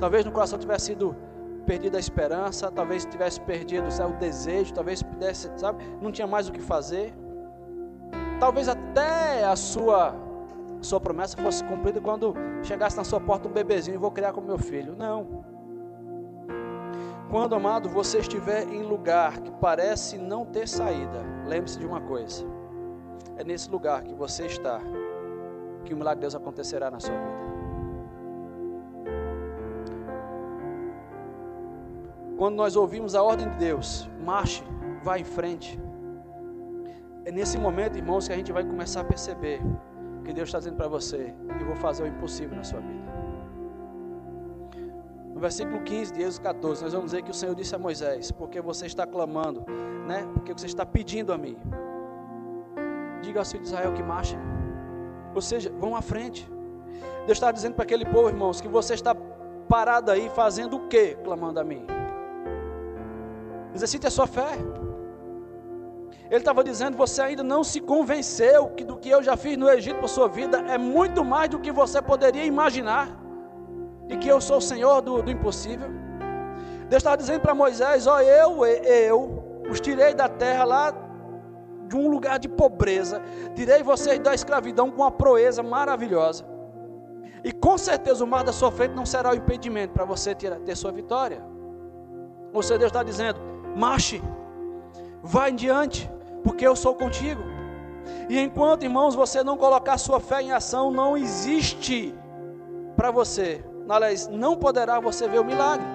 talvez no coração tivesse sido perdida a esperança, talvez tivesse perdido sabe, o desejo, talvez pudesse, sabe, não tinha mais o que fazer. Talvez até a sua sua promessa fosse cumprida quando chegasse na sua porta um bebezinho e vou criar como meu filho. Não. Quando, amado, você estiver em lugar que parece não ter saída, lembre-se de uma coisa: é nesse lugar que você está que o milagre de Deus acontecerá na sua vida. Quando nós ouvimos a ordem de Deus, marche, vá em frente. É nesse momento, irmãos, que a gente vai começar a perceber que Deus está dizendo para você: Eu vou fazer o impossível na sua vida. No versículo 15 de Êxodo 14, nós vamos ver que o Senhor disse a Moisés: Porque você está clamando, né? Porque você está pedindo a mim. Diga ao filhos de Israel que marchem. Ou seja, vão à frente. Deus está dizendo para aquele povo, irmãos, que você está parado aí fazendo o que clamando a mim? Exercite a sua fé. Ele estava dizendo: você ainda não se convenceu que do que eu já fiz no Egito para sua vida é muito mais do que você poderia imaginar, e que eu sou o Senhor do, do impossível. Deus estava dizendo para Moisés: Ó, eu, eu os tirei da terra lá de um lugar de pobreza, tirei vocês da escravidão com uma proeza maravilhosa. E com certeza o mar da sua frente não será o impedimento para você ter, ter sua vitória. Ou seja, Deus está dizendo: marche, vá em diante, porque eu sou contigo. E enquanto, irmãos, você não colocar sua fé em ação, não existe para você, aliás, não poderá você ver o milagre.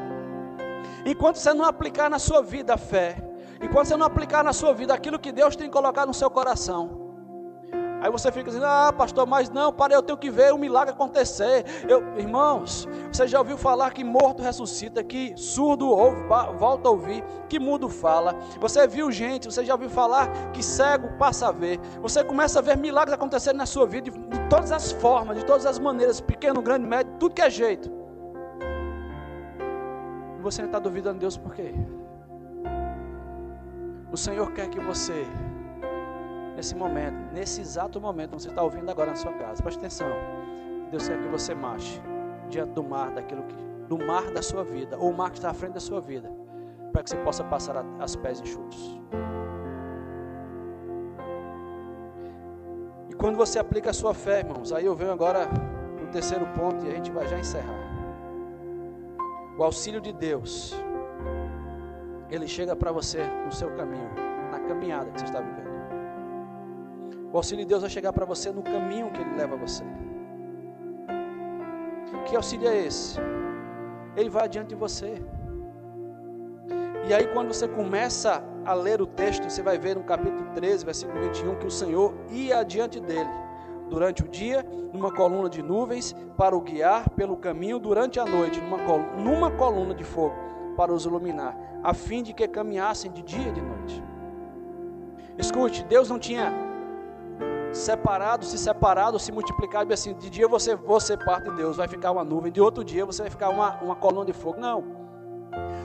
Enquanto você não aplicar na sua vida a fé, enquanto você não aplicar na sua vida aquilo que Deus tem colocado no seu coração, Aí você fica dizendo, ah, pastor, mas não, para eu tenho que ver o milagre acontecer. Eu, irmãos, você já ouviu falar que morto ressuscita, que surdo ouve, volta a ouvir, que mudo fala. Você viu gente, você já ouviu falar que cego passa a ver. Você começa a ver milagres acontecendo na sua vida de, de todas as formas, de todas as maneiras, pequeno, grande, médio, tudo que é jeito. E você está duvidando de Deus por quê? O Senhor quer que você nesse momento, nesse exato momento, você está ouvindo agora na sua casa. Preste atenção. Deus quer que você marche diante do mar, daquilo que, do mar da sua vida, ou o mar que está à frente da sua vida, para que você possa passar as pés enxutos. E quando você aplica a sua fé, irmãos, aí eu venho agora no terceiro ponto e a gente vai já encerrar. O auxílio de Deus, ele chega para você no seu caminho, na caminhada que você está vivendo. O auxílio de Deus vai chegar para você no caminho que Ele leva você. Que auxílio é esse? Ele vai adiante de você. E aí, quando você começa a ler o texto, você vai ver no capítulo 13, versículo 21, que o Senhor ia adiante dele durante o dia, numa coluna de nuvens, para o guiar pelo caminho, durante a noite, numa numa coluna de fogo, para os iluminar, a fim de que caminhassem de dia e de noite. Escute, Deus não tinha separado, se separado, se multiplicado, assim, de dia você, você parte de Deus, vai ficar uma nuvem, de outro dia você vai ficar uma, uma coluna de fogo. Não.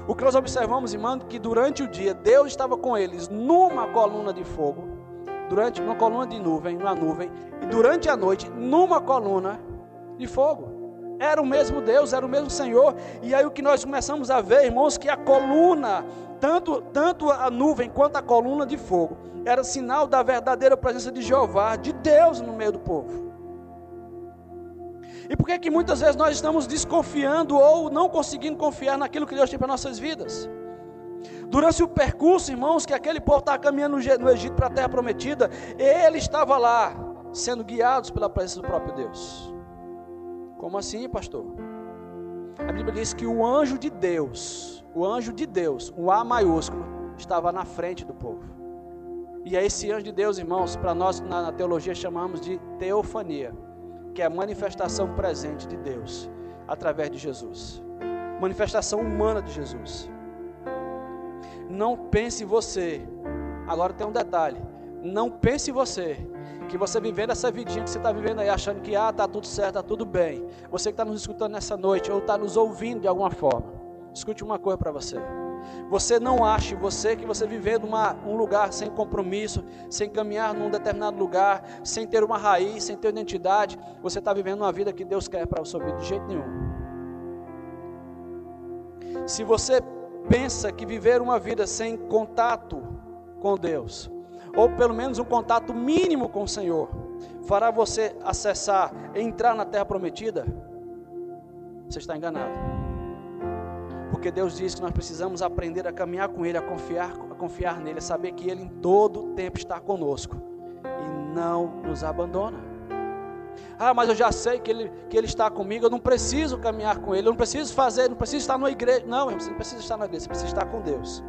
O que nós observamos, irmão, que durante o dia Deus estava com eles numa coluna de fogo, durante uma coluna de nuvem, numa nuvem, e durante a noite numa coluna de fogo. Era o mesmo Deus, era o mesmo Senhor. E aí o que nós começamos a ver, irmãos, que a coluna, tanto, tanto a nuvem quanto a coluna de fogo, era sinal da verdadeira presença de Jeová, de Deus no meio do povo. E por que que muitas vezes nós estamos desconfiando ou não conseguindo confiar naquilo que Deus tem para nossas vidas? Durante o percurso, irmãos, que aquele povo estava caminhando no Egito para a terra prometida, ele estava lá, sendo guiados pela presença do próprio Deus. Como assim, pastor? A Bíblia diz que o anjo de Deus, o anjo de Deus, o A maiúsculo, estava na frente do povo. E é esse anjo de Deus, irmãos, para nós na, na teologia chamamos de teofania, que é a manifestação presente de Deus através de Jesus. Manifestação humana de Jesus. Não pense você. Agora tem um detalhe. Não pense você que você vivendo essa vidinha que você está vivendo aí, achando que ah, tá tudo certo, tá tudo bem. Você que está nos escutando nessa noite ou está nos ouvindo de alguma forma. Escute uma coisa para você. Você não ache, você que você vivendo uma, um lugar sem compromisso, sem caminhar num determinado lugar, sem ter uma raiz, sem ter identidade, você está vivendo uma vida que Deus quer para a sua vida de jeito nenhum. Se você pensa que viver uma vida sem contato com Deus, ou pelo menos um contato mínimo com o Senhor, fará você acessar, entrar na terra prometida, você está enganado. Porque Deus diz que nós precisamos aprender a caminhar com Ele, a confiar, a confiar nele, a saber que Ele em todo tempo está conosco. E não nos abandona. Ah, mas eu já sei que ele, que ele está comigo, eu não preciso caminhar com ele, eu não preciso fazer, não preciso estar na igreja. Não, você não precisa estar na igreja, você precisa estar com Deus.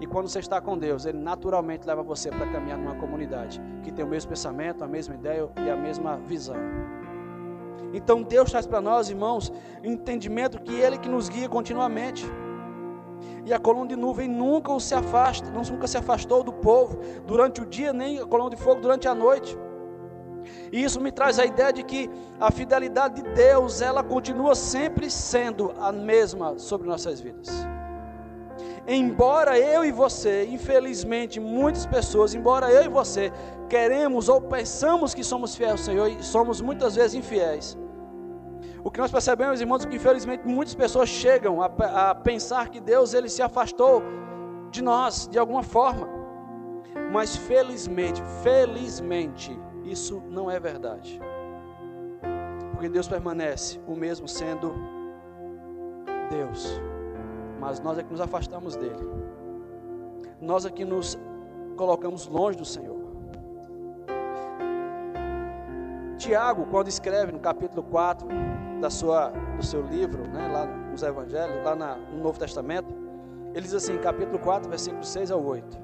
E quando você está com Deus, Ele naturalmente leva você para caminhar numa comunidade que tem o mesmo pensamento, a mesma ideia e a mesma visão. Então Deus traz para nós, irmãos, entendimento que Ele que nos guia continuamente. E a coluna de nuvem nunca se afasta, nunca se afastou do povo durante o dia, nem a coluna de fogo durante a noite. E isso me traz a ideia de que a fidelidade de Deus, ela continua sempre sendo a mesma sobre nossas vidas. Embora eu e você, infelizmente, muitas pessoas, embora eu e você queremos ou pensamos que somos fiéis ao Senhor e somos muitas vezes infiéis. O que nós percebemos, irmãos, é que infelizmente muitas pessoas chegam a, a pensar que Deus ele se afastou de nós de alguma forma. Mas felizmente, felizmente, isso não é verdade. Porque Deus permanece o mesmo sendo Deus. Mas nós é que nos afastamos dele. Nós é que nos colocamos longe do Senhor. Tiago, quando escreve no capítulo 4 da sua, do seu livro, né, lá nos Evangelhos, lá na, no Novo Testamento, ele diz assim, capítulo 4, versículo 6 ao 8.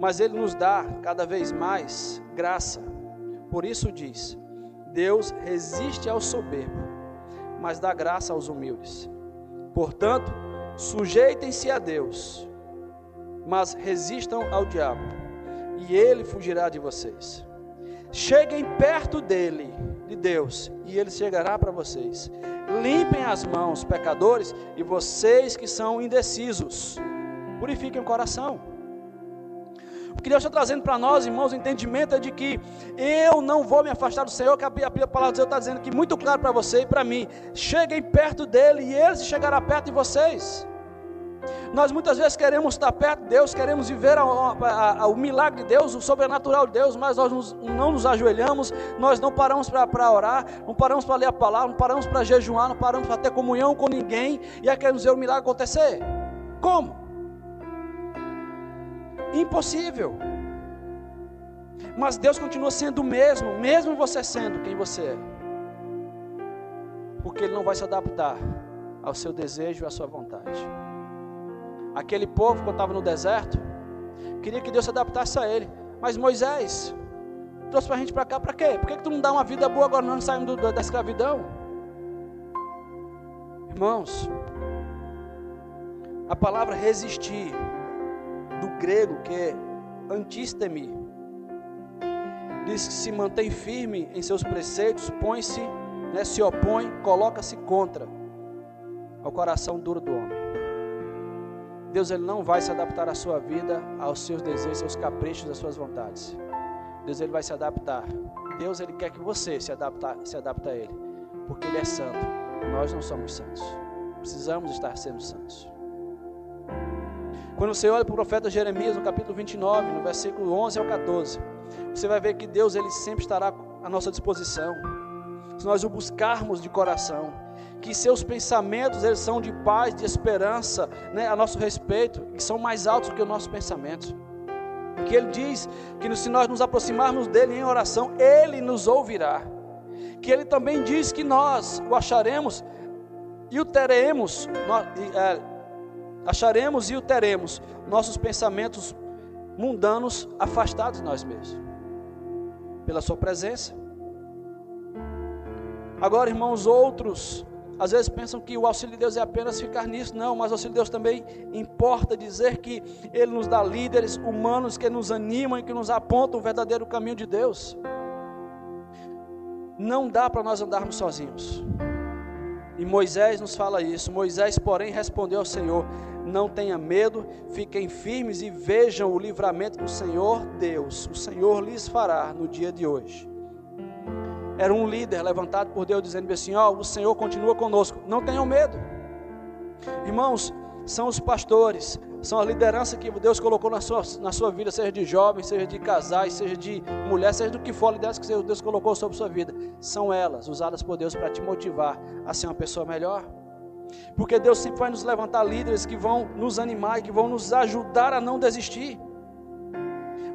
Mas ele nos dá cada vez mais graça. Por isso diz: Deus resiste ao soberbo, mas dá graça aos humildes. Portanto, sujeitem-se a Deus, mas resistam ao diabo, e ele fugirá de vocês. Cheguem perto dele, de Deus, e ele chegará para vocês. Limpem as mãos, pecadores, e vocês que são indecisos, purifiquem o coração. O que Deus está trazendo para nós, irmãos, o entendimento é de que eu não vou me afastar do Senhor, que a palavra de Deus está dizendo aqui muito claro para você e para mim. Cheguem perto dele e ele chegará perto de vocês. Nós muitas vezes queremos estar perto de Deus, queremos viver a, a, a, o milagre de Deus, o sobrenatural de Deus, mas nós nos, não nos ajoelhamos, nós não paramos para orar, não paramos para ler a palavra, não paramos para jejuar, não paramos para ter comunhão com ninguém e aí queremos ver o milagre acontecer. Como? Impossível. Mas Deus continua sendo o mesmo, mesmo você sendo quem você é. Porque Ele não vai se adaptar ao seu desejo e à sua vontade. Aquele povo, quando estava no deserto, queria que Deus se adaptasse a ele. Mas Moisés trouxe para a gente para cá, para quê? Por que, que tu não dá uma vida boa agora não saímos da escravidão? Irmãos, a palavra resistir, do grego que é antistemi, diz que se mantém firme em seus preceitos, põe-se, né, se opõe, coloca-se contra ao coração duro do homem. Deus ele não vai se adaptar à sua vida, aos seus desejos, aos caprichos, às suas vontades. Deus ele vai se adaptar. Deus ele quer que você se adapte, se adapte a ele, porque ele é santo. Nós não somos santos. Precisamos estar sendo santos. Quando você olha para o profeta Jeremias no capítulo 29, no versículo 11 ao 14, você vai ver que Deus ele sempre estará à nossa disposição. Se nós o buscarmos de coração, que seus pensamentos eles são de paz, de esperança, né, a nosso respeito, que são mais altos que os nossos pensamentos. Que ele diz que se nós nos aproximarmos dele em oração, ele nos ouvirá. Que ele também diz que nós o acharemos e o teremos, nós, é, acharemos e o teremos, nossos pensamentos mundanos afastados de nós mesmos, pela Sua presença. Agora, irmãos, outros às vezes pensam que o auxílio de Deus é apenas ficar nisso. Não, mas o auxílio de Deus também importa dizer que Ele nos dá líderes humanos que nos animam e que nos apontam o verdadeiro caminho de Deus. Não dá para nós andarmos sozinhos. E Moisés nos fala isso. Moisés, porém, respondeu ao Senhor: Não tenha medo, fiquem firmes e vejam o livramento do Senhor Deus. O Senhor lhes fará no dia de hoje era um líder levantado por Deus dizendo assim: Ó, oh, o Senhor continua conosco, não tenham medo. Irmãos, são os pastores, são a liderança que Deus colocou na sua, na sua vida, seja de jovens, seja de casais, seja de mulher, seja do que for, a liderança que Deus colocou sobre a sua vida. São elas, usadas por Deus para te motivar a ser uma pessoa melhor. Porque Deus sempre vai nos levantar líderes que vão nos animar e que vão nos ajudar a não desistir.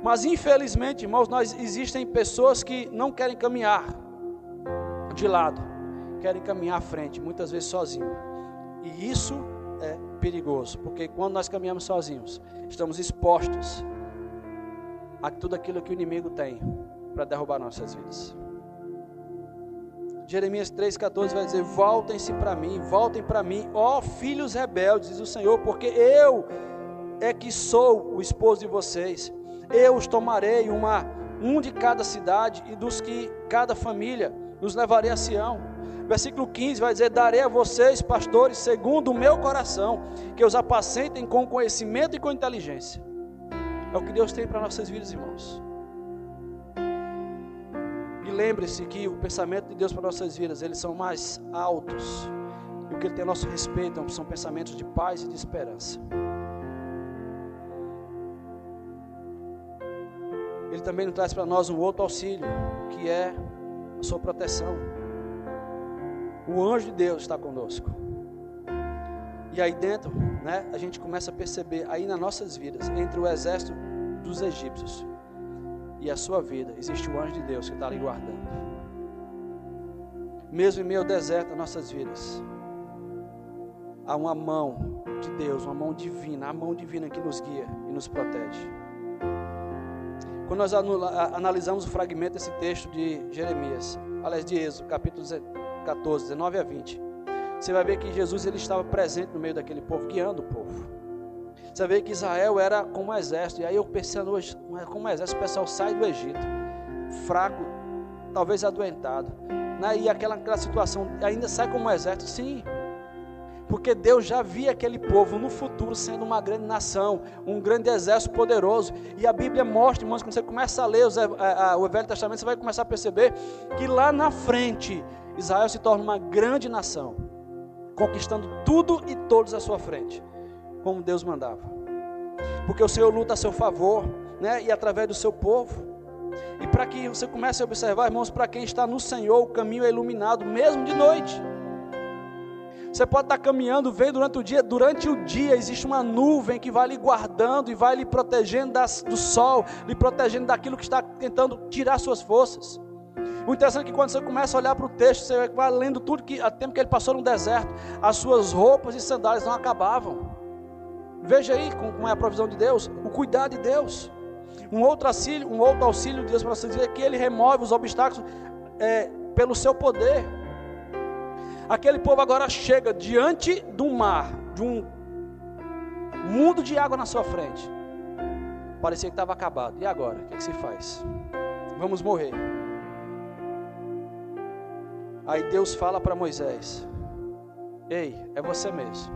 Mas infelizmente, irmãos, nós existem pessoas que não querem caminhar de lado, querem caminhar à frente, muitas vezes sozinho. E isso é perigoso, porque quando nós caminhamos sozinhos, estamos expostos a tudo aquilo que o inimigo tem para derrubar nossas vidas. Jeremias 3,14 vai dizer: Voltem-se para mim, voltem para mim, ó filhos rebeldes, diz o Senhor, porque eu é que sou o esposo de vocês. Eu os tomarei, uma, um de cada cidade, e dos que cada família nos levarei a Sião. Versículo 15 vai dizer: Darei a vocês, pastores, segundo o meu coração, que os apacentem com conhecimento e com inteligência. É o que Deus tem para nossas vidas, irmãos lembre-se que o pensamento de Deus para nossas vidas, eles são mais altos. E o que Ele tem a nosso respeito são pensamentos de paz e de esperança. Ele também nos traz para nós um outro auxílio, que é a sua proteção. O anjo de Deus está conosco. E aí dentro, né, a gente começa a perceber aí nas nossas vidas, entre o exército dos egípcios e a sua vida, existe o anjo de Deus que está ali guardando. Mesmo em meio ao deserto das nossas vidas, há uma mão de Deus, uma mão divina, a mão divina que nos guia e nos protege. Quando nós analisamos o fragmento desse texto de Jeremias, aliás, de Êxodo, capítulo 14, 19 a 20, você vai ver que Jesus ele estava presente no meio daquele povo, guiando o povo. Você vê que Israel era como um exército. E aí eu pensando hoje, como um exército, o pessoal sai do Egito, fraco, talvez adoentado. Né? E aquela, aquela situação ainda sai como um exército, sim. Porque Deus já via aquele povo no futuro sendo uma grande nação, um grande exército poderoso. E a Bíblia mostra, irmãos, quando você começa a ler a, a, o Velho Testamento, você vai começar a perceber que lá na frente, Israel se torna uma grande nação, conquistando tudo e todos à sua frente como Deus mandava. Porque o Senhor luta a seu favor, né? E através do seu povo. E para que você comece a observar, irmãos, para quem está no Senhor, o caminho é iluminado, mesmo de noite. Você pode estar caminhando, vem durante o dia, durante o dia existe uma nuvem que vai lhe guardando e vai lhe protegendo das, do sol, lhe protegendo daquilo que está tentando tirar suas forças. O interessante é que quando você começa a olhar para o texto, você vai lendo tudo que, a tempo que ele passou no deserto, as suas roupas e sandálias não acabavam. Veja aí como é a provisão de Deus, o cuidado de Deus. Um outro auxílio, um outro auxílio de Deus para você dizer é que Ele remove os obstáculos é, pelo seu poder. Aquele povo agora chega diante do mar, de um mundo de água na sua frente. Parecia que estava acabado. E agora? O que, é que se faz? Vamos morrer. Aí Deus fala para Moisés: Ei, é você mesmo.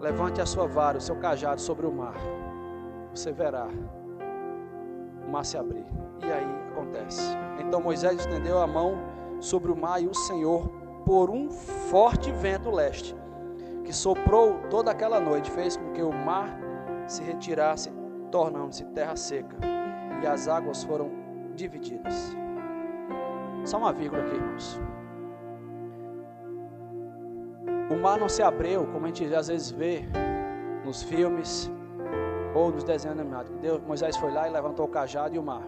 Levante a sua vara, o seu cajado sobre o mar. Você verá o mar se abrir. E aí acontece. Então Moisés estendeu a mão sobre o mar e o Senhor, por um forte vento leste, que soprou toda aquela noite, fez com que o mar se retirasse, tornando-se terra seca, e as águas foram divididas. Só uma vírgula aqui, irmãos. O mar não se abriu, como a gente às vezes vê nos filmes ou nos desenhos animados. Deus, Moisés foi lá e levantou o cajado e o mar.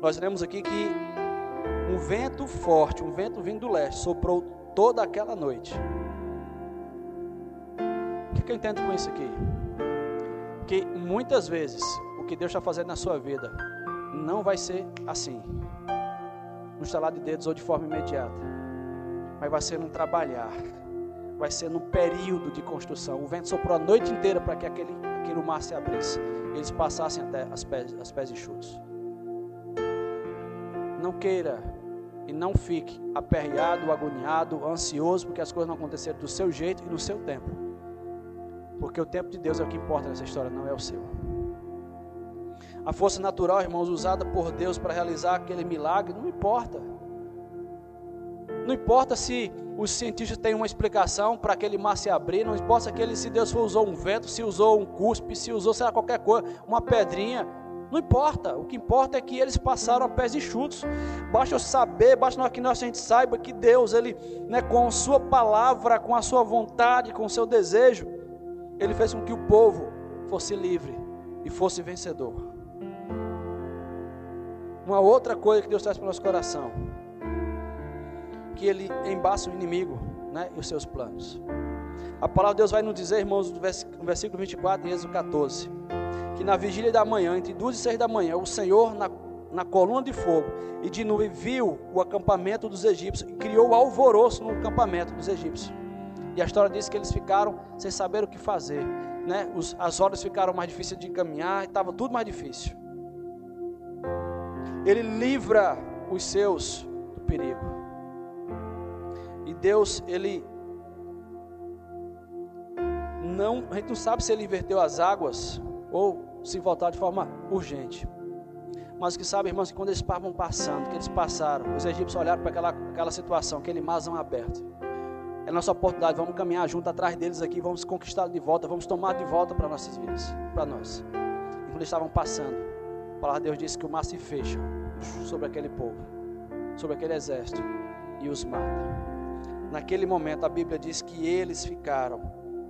Nós lemos aqui que um vento forte, um vento vindo do leste, soprou toda aquela noite. O que, eu entendo com isso aqui? Que muitas vezes o que Deus está fazendo na sua vida não vai ser assim, no estalar de dedos ou de forma imediata mas vai ser num trabalhar, vai ser num período de construção. O vento soprou a noite inteira para que aquele, aquele mar se abrisse, eles passassem até as pés, as pés enxutos. Não queira e não fique aperreado, agoniado, ansioso, porque as coisas não aconteceram do seu jeito e no seu tempo. Porque o tempo de Deus é o que importa nessa história, não é o seu. A força natural, irmãos, usada por Deus para realizar aquele milagre, não importa. Não importa se os cientistas têm uma explicação para aquele mar se abrir, não importa se, aquele, se Deus usou um vento, se usou um cuspe, se usou sei lá, qualquer coisa, uma pedrinha. Não importa, o que importa é que eles passaram a pés enxutos. Basta eu saber, basta que nós, a gente saiba que Deus, Ele, né, com a sua palavra, com a sua vontade, com o seu desejo, Ele fez com que o povo fosse livre e fosse vencedor. Uma outra coisa que Deus traz para o nosso coração, que Ele embaça o inimigo né, e os seus planos. A palavra de Deus vai nos dizer, irmãos, no versículo 24 em Êxodo 14, que na vigília da manhã, entre duas e seis da manhã, o Senhor, na, na coluna de fogo e de nuvem, viu o acampamento dos egípcios e criou alvoroço no acampamento dos egípcios. E a história diz que eles ficaram sem saber o que fazer. Né? Os, as horas ficaram mais difíceis de caminhar, estava tudo mais difícil. Ele livra os seus do perigo. E Deus, ele não, a gente não sabe se ele inverteu as águas ou se voltar de forma urgente. Mas que sabe, irmãos, que quando eles estavam passando, que eles passaram, os egípcios olharam para aquela, aquela situação, aquele marzão aberto. É nossa oportunidade, vamos caminhar junto atrás deles aqui, vamos conquistá de volta, vamos tomar de volta para nossas vidas, para nós. E quando eles estavam passando, a palavra de Deus disse que o mar se fecha sobre aquele povo, sobre aquele exército e os mata. Naquele momento a Bíblia diz que eles ficaram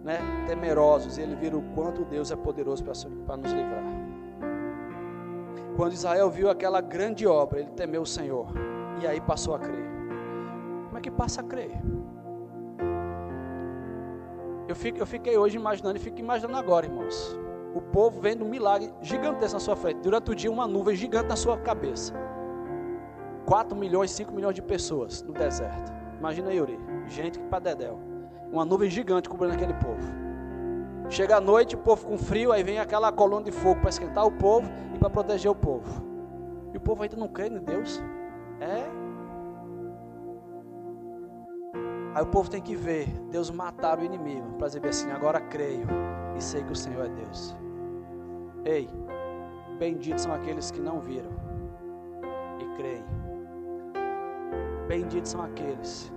né, temerosos, e eles viram o quanto Deus é poderoso para nos livrar. Quando Israel viu aquela grande obra, ele temeu o Senhor e aí passou a crer. Como é que passa a crer? Eu, fico, eu fiquei hoje imaginando e fico imaginando agora, irmãos. O povo vendo um milagre gigantesco na sua frente. Durante o dia, uma nuvem gigante na sua cabeça. 4 milhões, 5 milhões de pessoas no deserto. Imagina Yuri, gente que para Dedéu. Uma nuvem gigante cobrindo aquele povo. Chega a noite, o povo com frio, aí vem aquela coluna de fogo para esquentar o povo e para proteger o povo. E o povo ainda não crê em Deus. É. Aí o povo tem que ver Deus matar o inimigo para dizer assim: agora creio e sei que o Senhor é Deus. Ei, benditos são aqueles que não viram e creem. Benditos são aqueles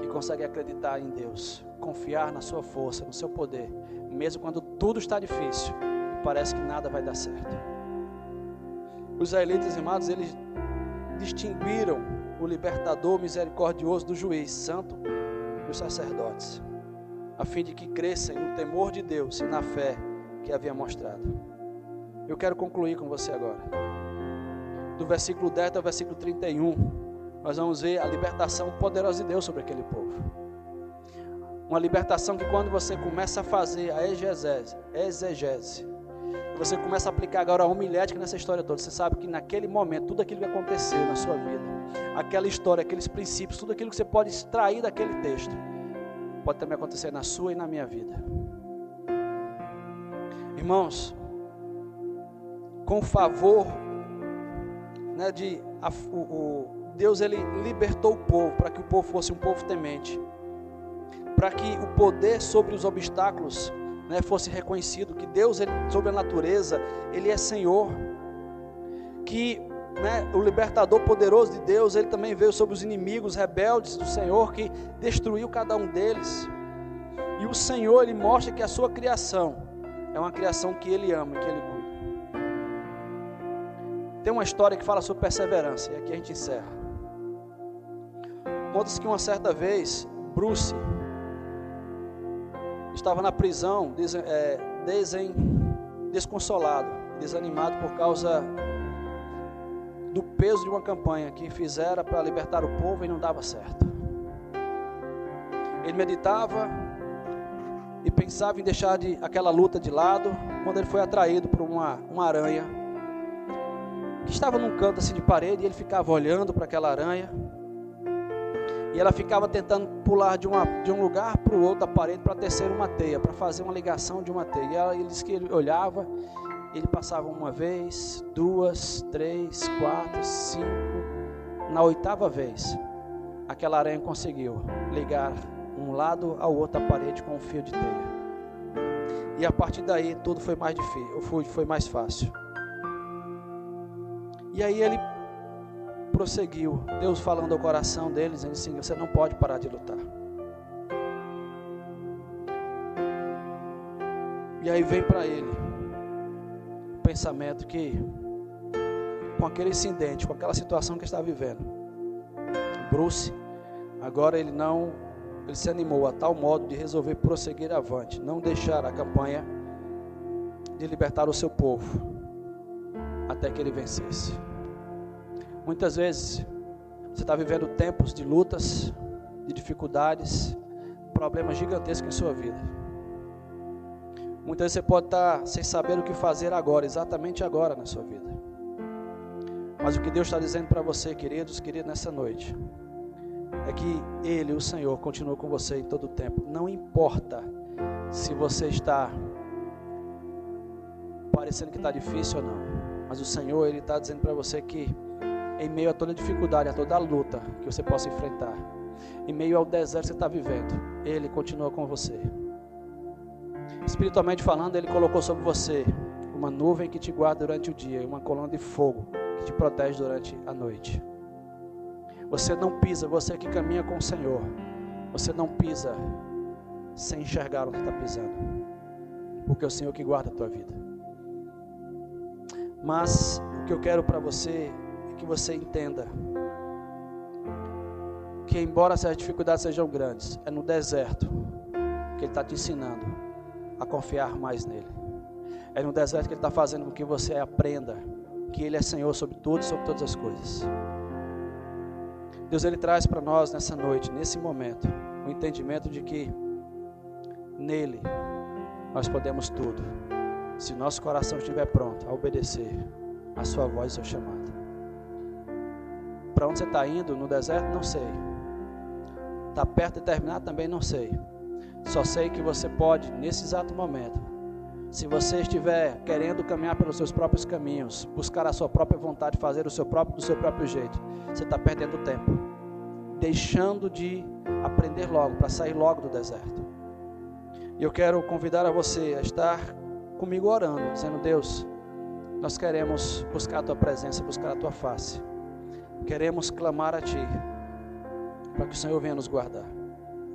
que conseguem acreditar em Deus, confiar na sua força, no seu poder, mesmo quando tudo está difícil e parece que nada vai dar certo. Os israelitas, amados, eles distinguiram o libertador misericordioso do juiz santo e os sacerdotes, a fim de que cresçam no temor de Deus e na fé que havia mostrado. Eu quero concluir com você agora. Do versículo 10 até o versículo 31 nós vamos ver a libertação poderosa de Deus sobre aquele povo. Uma libertação que quando você começa a fazer a exegese, exegese você começa a aplicar agora a homilética nessa história toda, você sabe que naquele momento, tudo aquilo que aconteceu na sua vida, aquela história, aqueles princípios, tudo aquilo que você pode extrair daquele texto, pode também acontecer na sua e na minha vida. Irmãos, com favor né, de a, o, o Deus ele libertou o povo para que o povo fosse um povo temente, para que o poder sobre os obstáculos né, fosse reconhecido, que Deus ele, sobre a natureza ele é Senhor, que né, o libertador poderoso de Deus ele também veio sobre os inimigos rebeldes do Senhor que destruiu cada um deles. E o Senhor ele mostra que a sua criação é uma criação que ele ama, que ele cuida. Tem uma história que fala sobre perseverança, e aqui a gente encerra. Conta-se que uma certa vez, Bruce estava na prisão, é, desen, desconsolado, desanimado por causa do peso de uma campanha que fizera para libertar o povo e não dava certo. Ele meditava e pensava em deixar de, aquela luta de lado, quando ele foi atraído por uma, uma aranha que estava num canto assim de parede e ele ficava olhando para aquela aranha e ela ficava tentando pular de, uma, de um lugar para o outro da parede para tecer uma teia, para fazer uma ligação de uma teia. E ela, ele disse que ele olhava, ele passava uma vez, duas, três, quatro, cinco. Na oitava vez, aquela aranha conseguiu ligar um lado ao outro da parede com um fio de teia. E a partir daí tudo foi mais difícil, foi, foi mais fácil. E aí ele prosseguiu. Deus falando ao coração deles, dizendo assim: você não pode parar de lutar. E aí vem para ele o pensamento que, com aquele incidente, com aquela situação que está vivendo, Bruce, agora ele não, ele se animou a tal modo de resolver prosseguir avante, não deixar a campanha de libertar o seu povo até que ele vencesse. Muitas vezes você está vivendo tempos de lutas, de dificuldades, problemas gigantescos em sua vida. Muitas vezes você pode estar sem saber o que fazer agora, exatamente agora na sua vida. Mas o que Deus está dizendo para você, queridos, queridos, nessa noite, é que Ele, o Senhor, continua com você em todo o tempo. Não importa se você está parecendo que está difícil ou não, mas o Senhor, Ele está dizendo para você que em meio a toda dificuldade, a toda luta que você possa enfrentar, em meio ao deserto que você está vivendo, Ele continua com você. Espiritualmente falando, Ele colocou sobre você uma nuvem que te guarda durante o dia e uma coluna de fogo que te protege durante a noite. Você não pisa, você que caminha com o Senhor, você não pisa sem enxergar onde está pisando, porque é o Senhor que guarda a tua vida. Mas o que eu quero para você que você entenda que, embora as dificuldades sejam grandes, é no deserto que Ele está te ensinando a confiar mais nele. É no deserto que Ele está fazendo com que você aprenda que Ele é Senhor sobre tudo e sobre todas as coisas. Deus ele traz para nós nessa noite, nesse momento, o entendimento de que nele nós podemos tudo. Se nosso coração estiver pronto a obedecer a sua voz e seu chamado. Para onde você está indo no deserto, não sei. Está perto de terminar, também não sei. Só sei que você pode, nesse exato momento, se você estiver querendo caminhar pelos seus próprios caminhos, buscar a sua própria vontade, fazer o seu próprio do seu próprio jeito, você está perdendo tempo, deixando de aprender logo para sair logo do deserto. E eu quero convidar a você a estar comigo orando, dizendo: Deus, nós queremos buscar a tua presença, buscar a tua face, queremos clamar a Ti, para que o Senhor venha nos guardar.